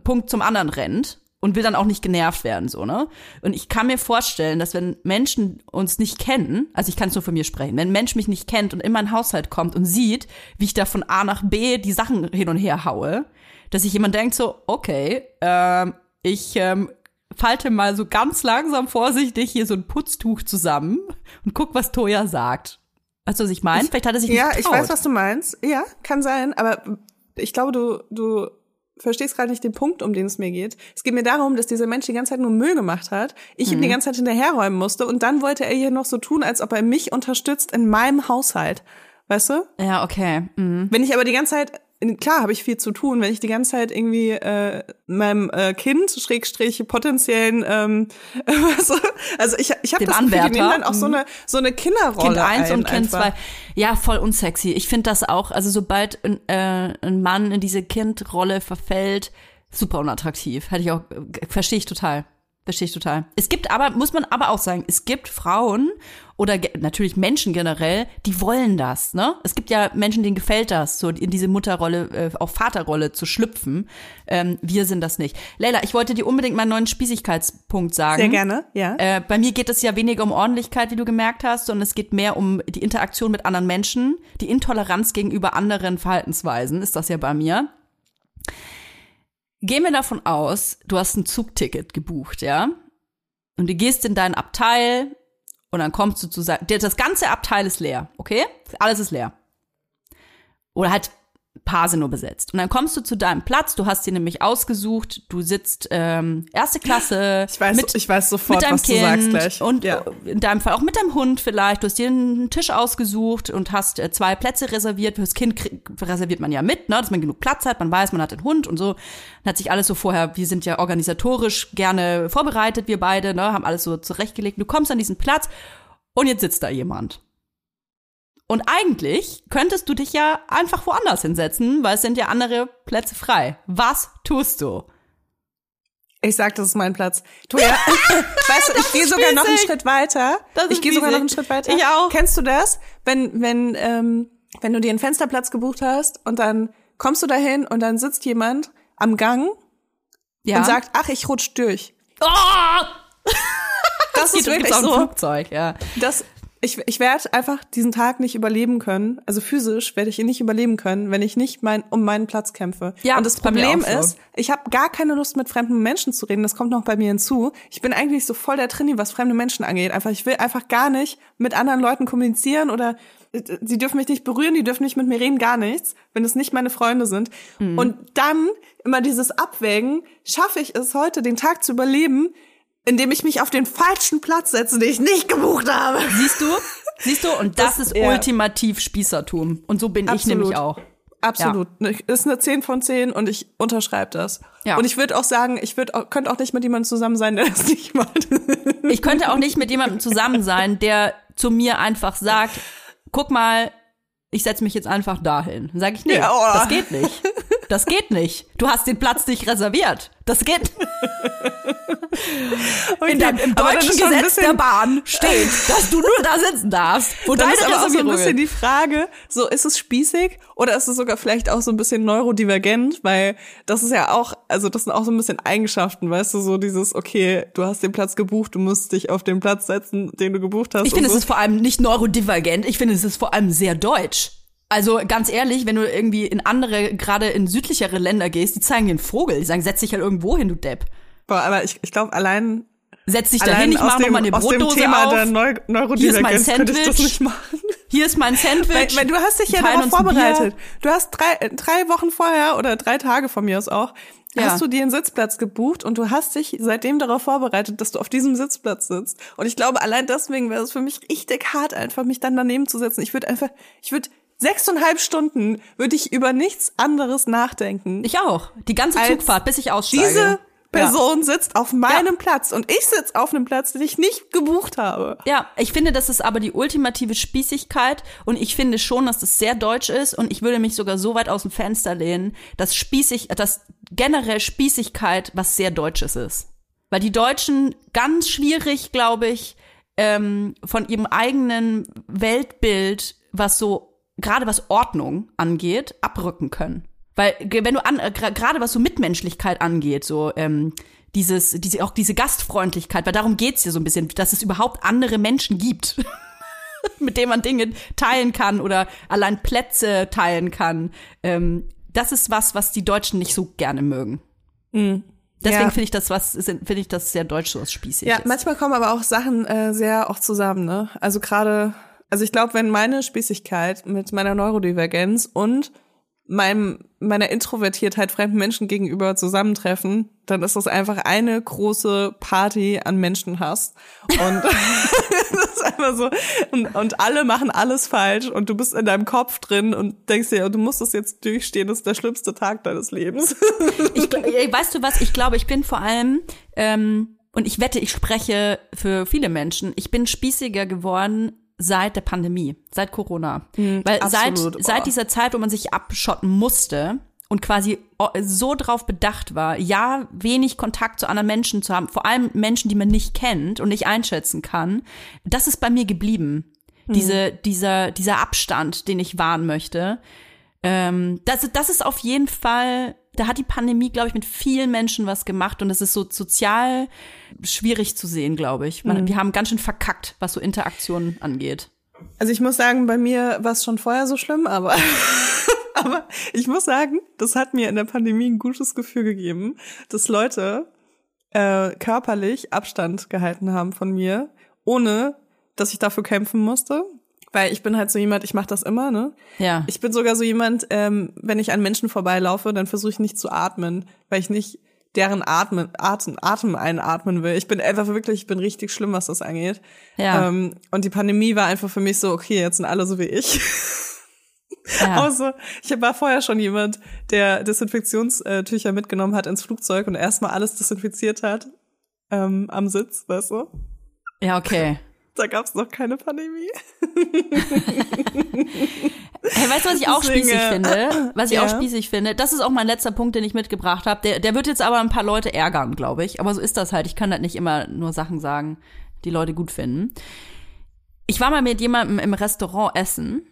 Punkt zum anderen rennt und will dann auch nicht genervt werden, so, ne? Und ich kann mir vorstellen, dass wenn Menschen uns nicht kennen, also ich kann es nur von mir sprechen, wenn ein Mensch mich nicht kennt und in meinen Haushalt kommt und sieht, wie ich da von A nach B die Sachen hin und her haue, dass sich jemand denkt so, okay, ähm, ich ähm, falte mal so ganz langsam vorsichtig hier so ein Putztuch zusammen und guck, was Toya sagt. Weißt du, was ich meine? Vielleicht hat er sich Ja, nicht ich getraut. weiß, was du meinst. Ja, kann sein, aber ich glaube, du, du verstehst gerade nicht den Punkt, um den es mir geht. Es geht mir darum, dass dieser Mensch die ganze Zeit nur Müll gemacht hat, ich Mhm. ihm die ganze Zeit hinterherräumen musste und dann wollte er hier noch so tun, als ob er mich unterstützt in meinem Haushalt. Weißt du? Ja, okay. Mhm. Wenn ich aber die ganze Zeit, klar habe ich viel zu tun, wenn ich die ganze Zeit irgendwie äh, meinem äh, Kind, Schrägstrich, potenziellen, ähm, du, also ich, ich habe das Gefühl, die nehmen dann auch so eine, so eine Kinderrolle Kind eins ein und Kind einfach. zwei. Ja, voll unsexy. Ich finde das auch, also sobald ein, äh, ein Mann in diese Kindrolle verfällt, super unattraktiv. Hätte ich auch, äh, verstehe ich total. Verstehe ich total. Es gibt aber, muss man aber auch sagen, es gibt Frauen oder natürlich Menschen generell, die wollen das, ne? Es gibt ja Menschen, denen gefällt das, so in diese Mutterrolle, äh, auch Vaterrolle zu schlüpfen. Ähm, wir sind das nicht. Leila, ich wollte dir unbedingt meinen neuen Spießigkeitspunkt sagen. Sehr gerne, ja. Äh, bei mir geht es ja weniger um Ordentlichkeit, wie du gemerkt hast, sondern es geht mehr um die Interaktion mit anderen Menschen, die Intoleranz gegenüber anderen Verhaltensweisen, ist das ja bei mir. Gehen wir davon aus, du hast ein Zugticket gebucht, ja? Und du gehst in dein Abteil und dann kommst du zu sagen, das ganze Abteil ist leer, okay? Alles ist leer. Oder halt paar sind nur besetzt. Und dann kommst du zu deinem Platz, du hast dir nämlich ausgesucht, du sitzt ähm, erste Klasse Ich weiß, mit, ich weiß sofort, mit deinem was Kind du sagst gleich. und ja. in deinem Fall auch mit deinem Hund vielleicht. Du hast dir einen Tisch ausgesucht und hast äh, zwei Plätze reserviert. Fürs Kind reserviert man ja mit, ne, dass man genug Platz hat. Man weiß, man hat den Hund und so. Dann hat sich alles so vorher, wir sind ja organisatorisch gerne vorbereitet, wir beide, ne, haben alles so zurechtgelegt. Du kommst an diesen Platz und jetzt sitzt da jemand. Und eigentlich könntest du dich ja einfach woanders hinsetzen, weil es sind ja andere Plätze frei. Was tust du? Ich sag, das ist mein Platz. Toja, weißt du, ich gehe sogar noch einen. Schritt weiter. Das ich ist gehe sogar noch einen. Schritt weiter. Ich auch. Kennst du das? Wenn, wenn, ähm, wenn du dir einen Fensterplatz gebucht hast und dann kommst du dahin und dann sitzt jemand am Gang Ja. und sagt, ach, ich rutsch durch. Oh! Das ist Geht, wirklich so. Flugzeug, ja. Das, ich, ich werde einfach diesen Tag nicht überleben können. Also physisch werde ich ihn nicht überleben können, wenn ich nicht mein, um meinen Platz kämpfe. Ja, und das Problem so. ist, ich habe gar keine Lust, mit fremden Menschen zu reden. Das kommt noch bei mir hinzu. Ich bin eigentlich so voll der Trini, was fremde Menschen angeht. Einfach, ich will einfach gar nicht mit anderen Leuten kommunizieren oder äh, sie dürfen mich nicht berühren, die dürfen nicht mit mir reden, gar nichts, wenn es nicht meine Freunde sind. Mhm. Und dann immer dieses Abwägen, schaffe ich es heute, den Tag zu überleben, indem ich mich auf den falschen Platz setze, den ich nicht gebucht habe. Siehst du? Siehst du? Und das, Das- ist ja. ultimativ Spießertum. Und so bin ich Absolut. nämlich auch. Absolut. Ist eine 10 von 10 und ich unterschreibe das. Ja. Und ich würde auch sagen, ich würde auch, könnte auch nicht mit jemandem zusammen sein, der das nicht macht. Ich könnte auch nicht mit jemandem zusammen sein, der zu mir einfach sagt, guck mal, ich setze mich jetzt einfach dahin. Dann sage ich, nee, Ja, oh. das geht nicht. Das geht nicht. Du hast den Platz nicht reserviert. Das geht. In deinem, Im deutschen Gesetz bisschen- der Bahn steht, dass du nur da sitzen darfst, wo Dann ist aber auch so ein bisschen die Frage, so ist es spießig oder ist es sogar vielleicht auch so ein bisschen neurodivergent, weil das ist ja auch, also das sind auch so ein bisschen Eigenschaften, weißt du, so dieses, okay, du hast den Platz gebucht, du musst dich auf den Platz setzen, den du gebucht hast. Ich finde, und es so. ist vor allem nicht neurodivergent, ich finde, es ist vor allem sehr deutsch. Also ganz ehrlich, wenn du irgendwie in andere, gerade in südlichere Länder gehst, die zeigen dir einen Vogel, die sagen, setz dich halt irgendwo hin, du Depp. Boah, aber ich, ich glaube, allein, Setz dich da allein hin, ich aus, mach noch dem, mal eine aus dem Brotdose Thema auf. der Neu Hier ist mein Neurodivergenz könnte ich das Sandwich. nicht machen. Hier ist mein Sandwich. Weil, weil du hast dich ja darauf vorbereitet. Du hast drei, äh, drei Wochen vorher oder drei Tage von mir aus auch, Ja. hast du dir einen Sitzplatz gebucht und du hast dich seitdem darauf vorbereitet, dass du auf diesem Sitzplatz sitzt. Und ich glaube, allein deswegen wäre es für mich richtig hart, einfach mich dann daneben zu setzen. Ich würde einfach, ich würde sechseinhalb Stunden würde ich über nichts anderes nachdenken. Ich auch. Die ganze Zugfahrt, bis ich aussteige. Diese Person sitzt auf meinem Platz und ich sitze auf einem Platz, den ich nicht gebucht habe. Ja, ich finde, das ist aber die ultimative Spießigkeit und ich finde schon, dass das sehr deutsch ist und ich würde mich sogar so weit aus dem Fenster lehnen, dass Spießig, dass generell Spießigkeit was sehr Deutsches ist. Weil die Deutschen ganz schwierig, glaube ich, ähm, von ihrem eigenen Weltbild, was so, gerade was Ordnung angeht, abrücken können. Weil wenn du an, äh, gerade was so Mitmenschlichkeit angeht, so ähm, dieses, diese, auch diese Gastfreundlichkeit, weil darum geht's hier so ein bisschen, dass es überhaupt andere Menschen gibt, mit denen man Dinge teilen kann oder allein Plätze teilen kann. Ähm, das ist was, was die Deutschen nicht so gerne mögen. Deswegen Ja. finde ich das was, finde ich das sehr deutsch, so spießig Ja, ist. manchmal kommen aber auch Sachen äh, sehr auch zusammen, ne? Also gerade, also ich glaube, wenn meine Spießigkeit mit meiner Neurodivergenz und meinem, meiner Introvertiertheit fremden Menschen gegenüber zusammentreffen, dann ist das einfach eine große Party an Menschenhass. Und das ist einfach so, und, und alle machen alles falsch und du bist in deinem Kopf drin und denkst dir, du musst das jetzt durchstehen, das ist der schlimmste Tag deines Lebens. Ich, weißt du was? Ich glaube, ich bin vor allem, ähm, und ich wette, ich spreche für viele Menschen, ich bin spießiger geworden seit der Pandemie, seit Corona. Weil seit, seit Oh. dieser Zeit, wo man sich abschotten musste und quasi o- so drauf bedacht war, ja, wenig Kontakt zu anderen Menschen zu haben, vor allem Menschen, die man nicht kennt und nicht einschätzen kann, das ist bei mir geblieben. Diese, dieser, dieser Abstand, den ich wahren möchte. Ähm, das, das ist auf jeden Fall, da hat die Pandemie, glaube ich, mit vielen Menschen was gemacht und es ist so sozial schwierig zu sehen, glaube ich. Man, Wir haben ganz schön verkackt, was so Interaktionen angeht. Also ich muss sagen, bei mir war es schon vorher so schlimm, aber, aber ich muss sagen, das hat mir in der Pandemie ein gutes Gefühl gegeben, dass Leute äh, körperlich Abstand gehalten haben von mir, ohne dass ich dafür kämpfen musste. Weil ich bin halt so jemand, ich mache das immer, ne? Ja. Ich bin sogar so jemand, ähm, wenn ich an Menschen vorbeilaufe, dann versuche ich nicht zu atmen, weil ich nicht deren Atmen, Atem, Atem einatmen will. Ich bin einfach wirklich, ich bin richtig schlimm, was das angeht. Ja. Ähm, und die Pandemie war einfach für mich so, okay, jetzt sind alle so wie ich. ja. Außer, ich war vorher schon jemand, der Desinfektionstücher mitgenommen hat ins Flugzeug und erstmal alles desinfiziert hat ähm, am Sitz, weißt du? ja, okay. Da gab's noch keine Pandemie. Hey, weißt du, was ich auch Deswegen, spießig äh, finde? Was ich auch ja. spießig finde? Das ist auch mein letzter Punkt, den ich mitgebracht habe. Der, der wird jetzt aber ein paar Leute ärgern, glaube ich. Aber so ist das halt. Ich kann halt nicht immer nur Sachen sagen, die Leute gut finden. Ich war mal mit jemandem im Restaurant essen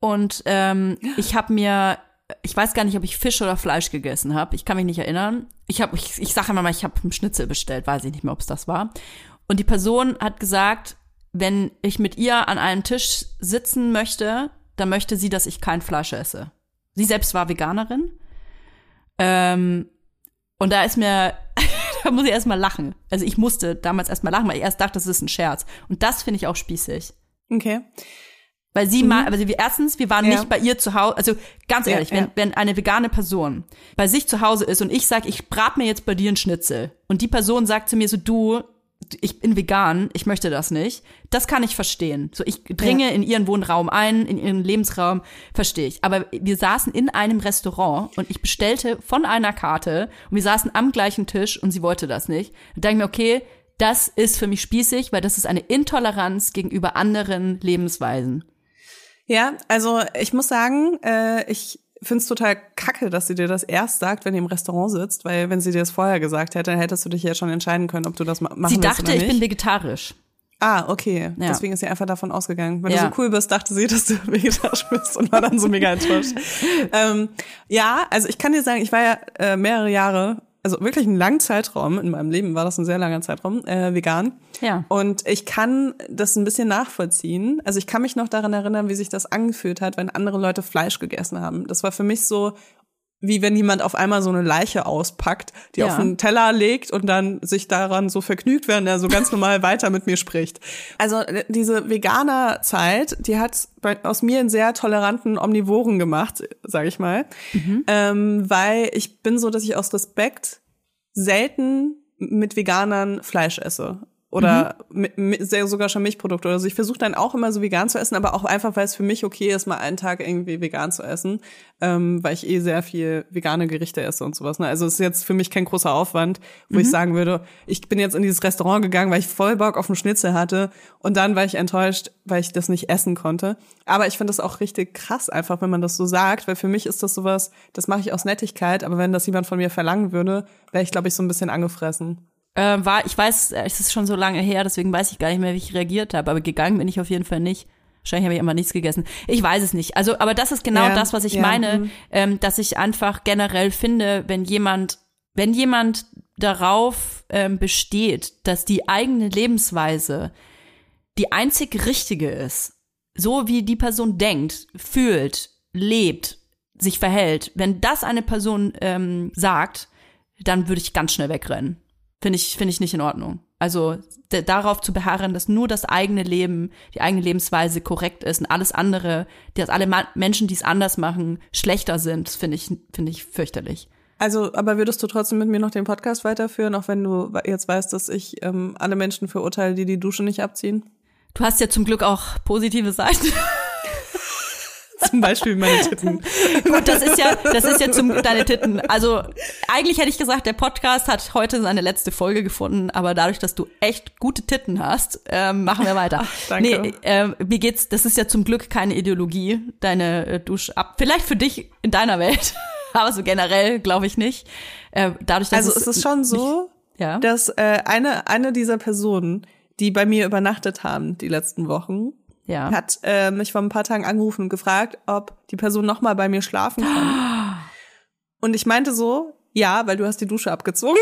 und ähm, ich habe mir ich weiß gar nicht, ob ich Fisch oder Fleisch gegessen habe. Ich kann mich nicht erinnern. Ich habe, ich, ich sage immer mal, ich habe einen Schnitzel bestellt, weiß ich nicht mehr, ob es das war. Und die Person hat gesagt, wenn ich mit ihr an einem Tisch sitzen möchte, dann möchte sie, dass ich kein Fleisch esse. Sie selbst war Veganerin. Ähm, und da ist mir, da muss ich erstmal lachen. Also ich musste damals erstmal lachen, weil ich erst dachte, das ist ein Scherz. Und das finde ich auch spießig. Okay. Weil sie mal, also wir, erstens, wir waren Ja. nicht bei ihr zu Hause, also ganz Ja, ehrlich, ja. wenn, wenn eine vegane Person bei sich zu Hause ist und ich sage, ich brat mir jetzt bei dir einen Schnitzel und die Person sagt zu mir so, du, ich bin vegan, ich möchte das nicht, das kann ich verstehen. So, ich dringe in ihren Wohnraum ein, in ihren Lebensraum, verstehe ich. Aber wir saßen in einem Restaurant und ich bestellte von einer Karte und wir saßen am gleichen Tisch und sie wollte das nicht. Und denke mir, okay, das ist für mich spießig, weil das ist eine Intoleranz gegenüber anderen Lebensweisen. Ja, also ich muss sagen, äh, ich find's total kacke, dass sie dir das erst sagt, wenn ihr im Restaurant sitzt, weil wenn sie dir das vorher gesagt hätte, dann hättest du dich ja schon entscheiden können, ob du das ma machen Sie willst dachte, oder ich nicht. bin vegetarisch. ah, okay. Ja. Deswegen ist sie einfach davon ausgegangen. Wenn Ja. du so cool bist, dachte sie, dass du vegetarisch bist und war dann so mega enttäuscht. ähm, ja, also ich kann dir sagen, ich war ja äh, mehrere Jahre, also wirklich einen langen Zeitraum in meinem Leben war das ein sehr langer Zeitraum, äh, vegan. Ja. Und ich kann das ein bisschen nachvollziehen. Also ich kann mich noch daran erinnern, wie sich das angefühlt hat, wenn andere Leute Fleisch gegessen haben. Das war für mich so, wie wenn jemand auf einmal so eine Leiche auspackt, die Ja. auf einen Teller legt und dann sich daran so vergnügt, während er so ganz normal weiter mit mir spricht. Also äh, diese Veganer-Zeit, die hat aus mir einen sehr toleranten Omnivoren gemacht, sage ich mal. Ähm, weil ich bin so, dass ich aus Respekt selten mit Veganern Fleisch esse. Oder sehr- sogar schon Milchprodukte. Also ich versuche dann auch immer so vegan zu essen, aber auch einfach, weil es für mich okay ist, mal einen Tag irgendwie vegan zu essen, ähm, weil ich eh sehr viel vegane Gerichte esse und sowas. Ne? Also es ist jetzt für mich kein großer Aufwand, wo ich sagen würde, ich bin jetzt in dieses Restaurant gegangen, weil ich voll Bock auf einen Schnitzel hatte und dann war ich enttäuscht, weil ich das nicht essen konnte. Aber ich finde das auch richtig krass, einfach wenn man das so sagt, weil für mich ist das sowas, das mache ich aus Nettigkeit, aber wenn das jemand von mir verlangen würde, wäre ich, glaube ich, so ein bisschen angefressen. Äh, war, ich weiß, äh, es ist schon so lange her, deswegen weiß ich gar nicht mehr, wie ich reagiert habe. Aber gegangen bin ich auf jeden Fall nicht. Wahrscheinlich habe ich immer nichts gegessen. Ich weiß es nicht. Also, aber das ist genau Ja, das, was ich ja, meine, mhm. ähm, dass ich einfach generell finde, wenn jemand, wenn jemand darauf ähm, besteht, dass die eigene Lebensweise die einzig richtige ist, so wie die Person denkt, fühlt, lebt, sich verhält, wenn das eine Person ähm, sagt, dann würde ich ganz schnell wegrennen. Finde ich, finde ich nicht in Ordnung. Also darauf zu beharren, dass nur das eigene Leben, die eigene Lebensweise korrekt ist und alles andere, dass alle Ma Menschen, die es anders machen, schlechter sind, finde ich, finde ich fürchterlich. Also, aber würdest du trotzdem mit mir noch den Podcast weiterführen, auch wenn du jetzt weißt, dass ich ähm, alle Menschen verurteile, die die Dusche nicht abziehen? Du hast ja zum Glück auch positive Seiten. Zum Beispiel meine Titten. Gut, das ist ja, das ist ja zum deine Titten. Also eigentlich hätte ich gesagt, der Podcast hat heute seine letzte Folge gefunden, aber dadurch, dass du echt gute Titten hast, ähm, machen wir weiter. danke. Nee, ähm, mir geht's, das ist ja zum Glück keine Ideologie, deine äh, Dusch ab. Vielleicht für dich in deiner Welt, aber so generell glaube ich nicht. Äh, dadurch, dass Also es ist schon so, ja. dass äh, eine, eine dieser Personen, die bei mir übernachtet haben die letzten Wochen, ja. hat äh, mich vor ein paar Tagen angerufen und gefragt, ob die Person noch mal bei mir schlafen kann. Und ich meinte so, ja, weil du hast die Dusche abgezogen.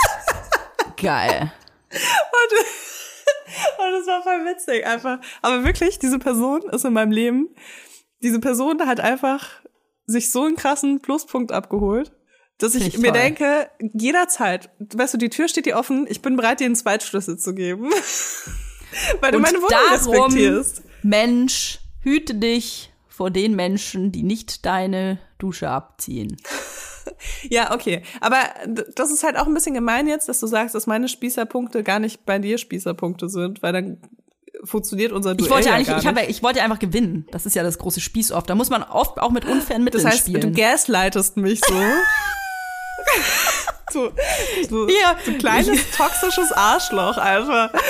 Geil. Und das war voll witzig, einfach. Aber wirklich, diese Person ist in meinem Leben, diese Person hat einfach sich so einen krassen Pluspunkt abgeholt, dass ich, ich mir toll. denke, jederzeit, weißt du, die Tür steht dir offen, ich bin bereit, dir einen Zweitschlüssel zu geben. Weil du Und meine Wohnung darum, respektierst. Mensch, hüte dich vor den Menschen, die nicht deine Dusche abziehen. Ja, okay. Aber das ist halt auch ein bisschen gemein jetzt, dass du sagst, dass meine Spießerpunkte gar nicht bei dir Spießerpunkte sind, weil dann funktioniert unser Duell Ich wollte ja eigentlich, gar ich, habe, ich wollte einfach gewinnen. Das ist ja das große Spieß oft. Da muss man oft auch mit unfairen Mitteln Das heißt, spielen. du gaslightest mich so. so, so, Ja. so kleines toxisches Arschloch einfach.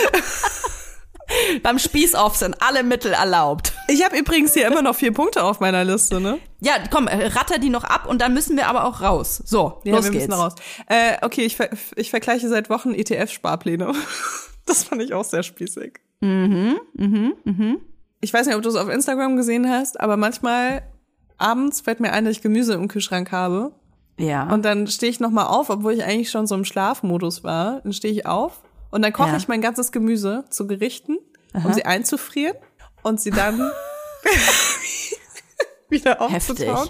Beim Spieß-Off sind alle Mittel erlaubt. Ich habe übrigens hier immer noch vier Punkte auf meiner Liste, ne? Ja, komm, äh, ratter die noch ab und dann müssen wir aber auch raus. So, Ja, los wir geht's. müssen raus. Äh, okay, ich, ver ich vergleiche seit Wochen ETF-Sparpläne. Das fand ich auch sehr spießig. Mhm, mhm, mhm. Ich weiß nicht, ob du es auf Instagram gesehen hast, aber manchmal abends fällt mir ein, dass ich Gemüse im Kühlschrank habe. Ja. Und dann stehe ich nochmal auf, obwohl ich eigentlich schon so im Schlafmodus war. Dann stehe ich auf und dann koche Ja. ich mein ganzes Gemüse zu Gerichten, um sie einzufrieren und sie dann wieder aufzutauen,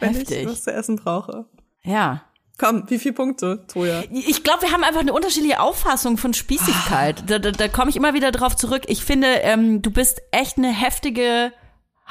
wenn ich Heftig. was zu essen brauche. ja. Komm, wie viele Punkte, Toja? Ich glaube, wir haben einfach eine unterschiedliche Auffassung von Spießigkeit. Da, da, da komme ich immer wieder drauf zurück. Ich finde, ähm, du bist echt eine heftige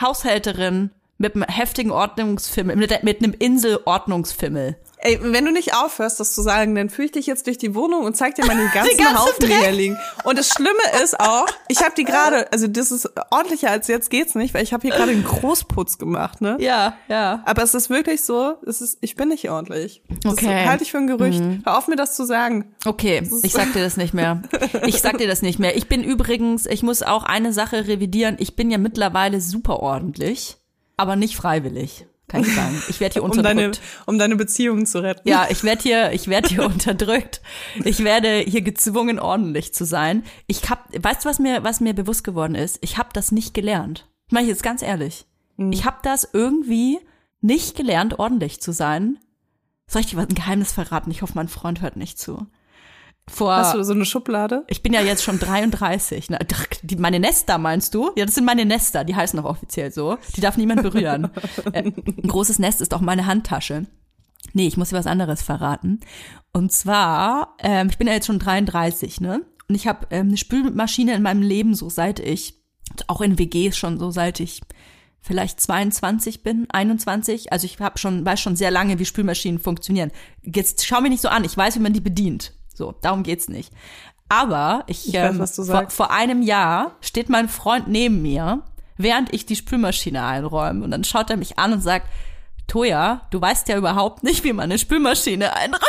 Haushälterin mit einem heftigen Ordnungsfimmel, mit, mit einem Inselordnungsfimmel. Ey, wenn du nicht aufhörst, das zu sagen, dann führe ich dich jetzt durch die Wohnung und zeig dir mal den ganzen ganze Haufen, die Dreck. hier liegen. Und das Schlimme ist auch, ich habe die gerade, also das ist ordentlicher als jetzt geht's nicht, weil ich habe hier gerade einen Großputz gemacht, ne? Ja, ja. Aber es ist wirklich so, es ist, ich bin nicht ordentlich. Das Okay. halte ich für ein Gerücht. Hör auf mir das zu sagen. Okay, ich sag dir das nicht mehr. Ich sag dir das nicht mehr. Ich bin übrigens, ich muss auch eine Sache revidieren. Ich bin ja mittlerweile super ordentlich, aber nicht freiwillig, kann ich sagen. Ich werde hier Um deine, unterdrückt. um deine Beziehungen zu retten. Ja, ich werde hier, ich werde hier unterdrückt. Ich werde hier gezwungen, ordentlich zu sein. Ich hab, weißt du, was mir, was mir bewusst geworden ist? Ich habe das nicht gelernt. Ich meine jetzt ganz ehrlich. Ich habe das irgendwie nicht gelernt, ordentlich zu sein. Soll ich dir was ein Geheimnis verraten? Ich hoffe, mein Freund hört nicht zu. Vor, Hast du so eine Schublade? ich bin ja jetzt schon 33. Na, ach, die, meine Nester meinst du? Ja, das sind meine Nester. Die heißen auch offiziell so. Die darf niemand berühren. äh, ein großes Nest ist auch meine Handtasche. Nee, ich muss dir was anderes verraten. Und zwar, ähm, ich bin ja jetzt schon 33, ne? Und ich habe ähm, eine Spülmaschine in meinem Leben so seit ich, auch in WGs schon so seit ich vielleicht 22 bin, 21. Also ich habe schon, weiß schon sehr lange, wie Spülmaschinen funktionieren. Jetzt schau mich nicht so an, ich weiß, wie man die bedient. So, darum geht's nicht. Aber ich, Ich weiß, ähm, vor, vor einem Jahr steht mein Freund neben mir, während ich die Spülmaschine einräume. Und dann schaut er mich an und sagt, Toja, du weißt ja überhaupt nicht, wie man eine Spülmaschine einräumt.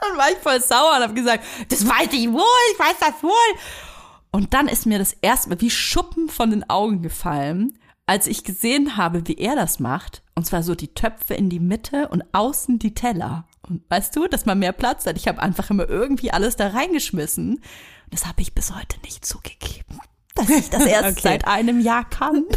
Dann war ich voll sauer und habe gesagt, das weiß ich wohl, ich weiß das wohl. Und dann ist mir das erstmal wie Schuppen von den Augen gefallen, als ich gesehen habe, wie er das macht. Und zwar so die Töpfe in die Mitte und außen die Teller. Und weißt du, dass man mehr Platz hat. Ich habe einfach immer irgendwie alles da reingeschmissen. Das habe ich bis heute nicht zugegeben, dass ich das erst Okay. seit einem Jahr kann.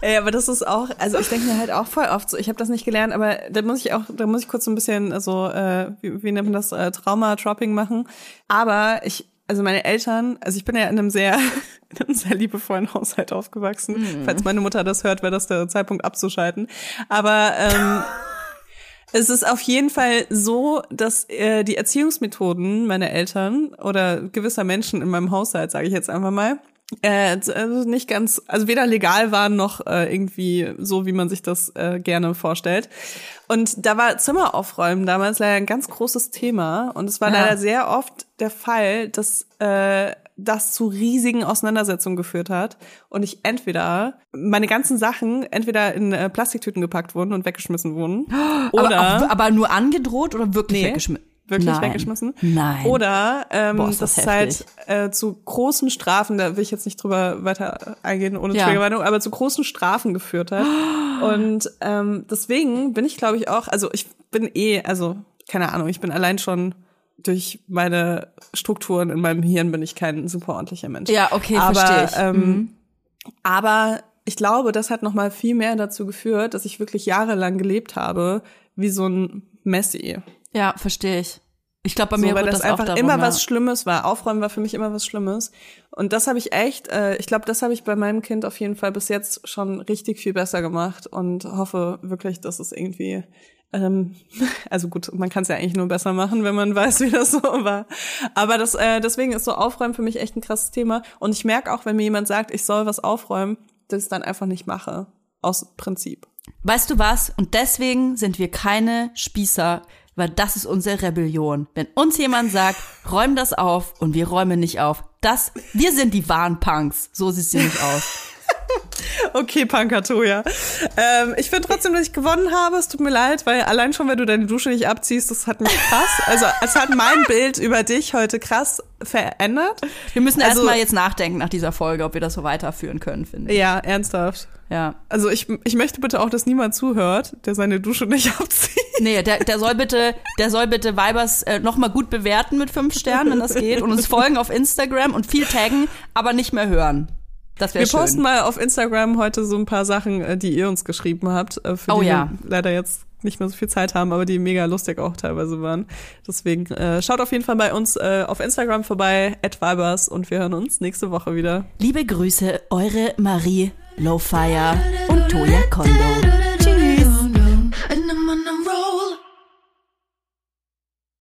Ey, aber das ist auch, also ich denke mir halt auch voll oft so, ich habe das nicht gelernt, aber da muss ich auch, da muss ich kurz so ein bisschen, also, äh, wie, wie nennt man das, äh, Trauma-Dropping machen. Aber ich, also meine Eltern, also ich bin ja in einem sehr, in einem sehr liebevollen Haushalt aufgewachsen. Falls meine Mutter das hört, wäre das der Zeitpunkt abzuschalten. Aber ähm, es ist auf jeden Fall so, dass äh, die Erziehungsmethoden meiner Eltern oder gewisser Menschen in meinem Haushalt, sage ich jetzt einfach mal, äh, also nicht ganz, also weder legal waren noch äh, irgendwie so, wie man sich das äh, gerne vorstellt. Und da war Zimmeraufräumen damals leider ein ganz großes Thema. Und es war Ja. leider sehr oft der Fall, dass äh, das zu riesigen Auseinandersetzungen geführt hat und ich entweder meine ganzen Sachen entweder in äh, Plastiktüten gepackt wurden und weggeschmissen wurden oder aber, aber nur angedroht oder wirklich Nee, weggeschmissen? Wirklich Nein. weggeschmissen. Nein. Oder ähm, Boah, ist das das ist halt äh, zu großen Strafen, da will ich jetzt nicht drüber weiter eingehen ohne Ja. Triggerwarnung, aber zu großen Strafen geführt hat. Und ähm, deswegen bin ich, glaube ich, auch, also ich bin eh, also keine Ahnung, ich bin allein schon durch meine Strukturen in meinem Hirn bin ich kein super ordentlicher Mensch. Ja, okay, aber, verstehe ich. Ähm, Mhm. Aber ich glaube, das hat noch mal viel mehr dazu geführt, dass ich wirklich jahrelang gelebt habe wie so ein Messi. Ja, verstehe ich. Ich glaube, bei So, mir weil das, das, einfach auch darum, immer ja. was Schlimmes war. Aufräumen war für mich immer was Schlimmes. Und das habe ich echt, äh, ich glaube, das habe ich bei meinem Kind auf jeden Fall bis jetzt schon richtig viel besser gemacht und hoffe wirklich, dass es irgendwie, ähm, also gut, man kann es ja eigentlich nur besser machen, wenn man weiß, wie das so war. Aber das, äh, deswegen ist so Aufräumen für mich echt ein krasses Thema. Und ich merke auch, wenn mir jemand sagt, ich soll was aufräumen, dass ich es dann einfach nicht mache. Aus Prinzip. Weißt du was? Und deswegen sind wir keine Spießer, weil das ist unsere Rebellion. Wenn uns jemand sagt, räum das auf und wir räumen nicht auf, das, wir sind die wahren Punks. So sieht sie nicht aus. Okay, Pankatoja. Ähm, ich finde trotzdem, dass ich gewonnen habe. Es tut mir leid, weil allein schon, wenn du deine Dusche nicht abziehst, das hat mich krass. Also es hat mein Bild über dich heute krass verändert. Wir müssen Also- erstmal jetzt nachdenken nach dieser Folge, ob wir das so weiterführen können, finde ich. Ja, ernsthaft. Ja. Also ich, ich möchte bitte auch, dass niemand zuhört, der seine Dusche nicht abzieht. Nee, der, der soll bitte, der soll bitte Vibers äh, nochmal gut bewerten mit fünf Sternen, wenn das geht. Und uns folgen auf Instagram und viel taggen, aber nicht mehr hören. Das wäre schön. Wir posten mal auf Instagram heute so ein paar Sachen, äh, die ihr uns geschrieben habt, äh, für oh, die ja. wir leider jetzt nicht mehr so viel Zeit haben, aber die mega lustig auch teilweise waren. Deswegen äh, schaut auf jeden Fall bei uns äh, auf Instagram vorbei, @vibers und wir hören uns nächste Woche wieder. Liebe Grüße, eure Marie Lowfire und Toya Kondo. Tschüss.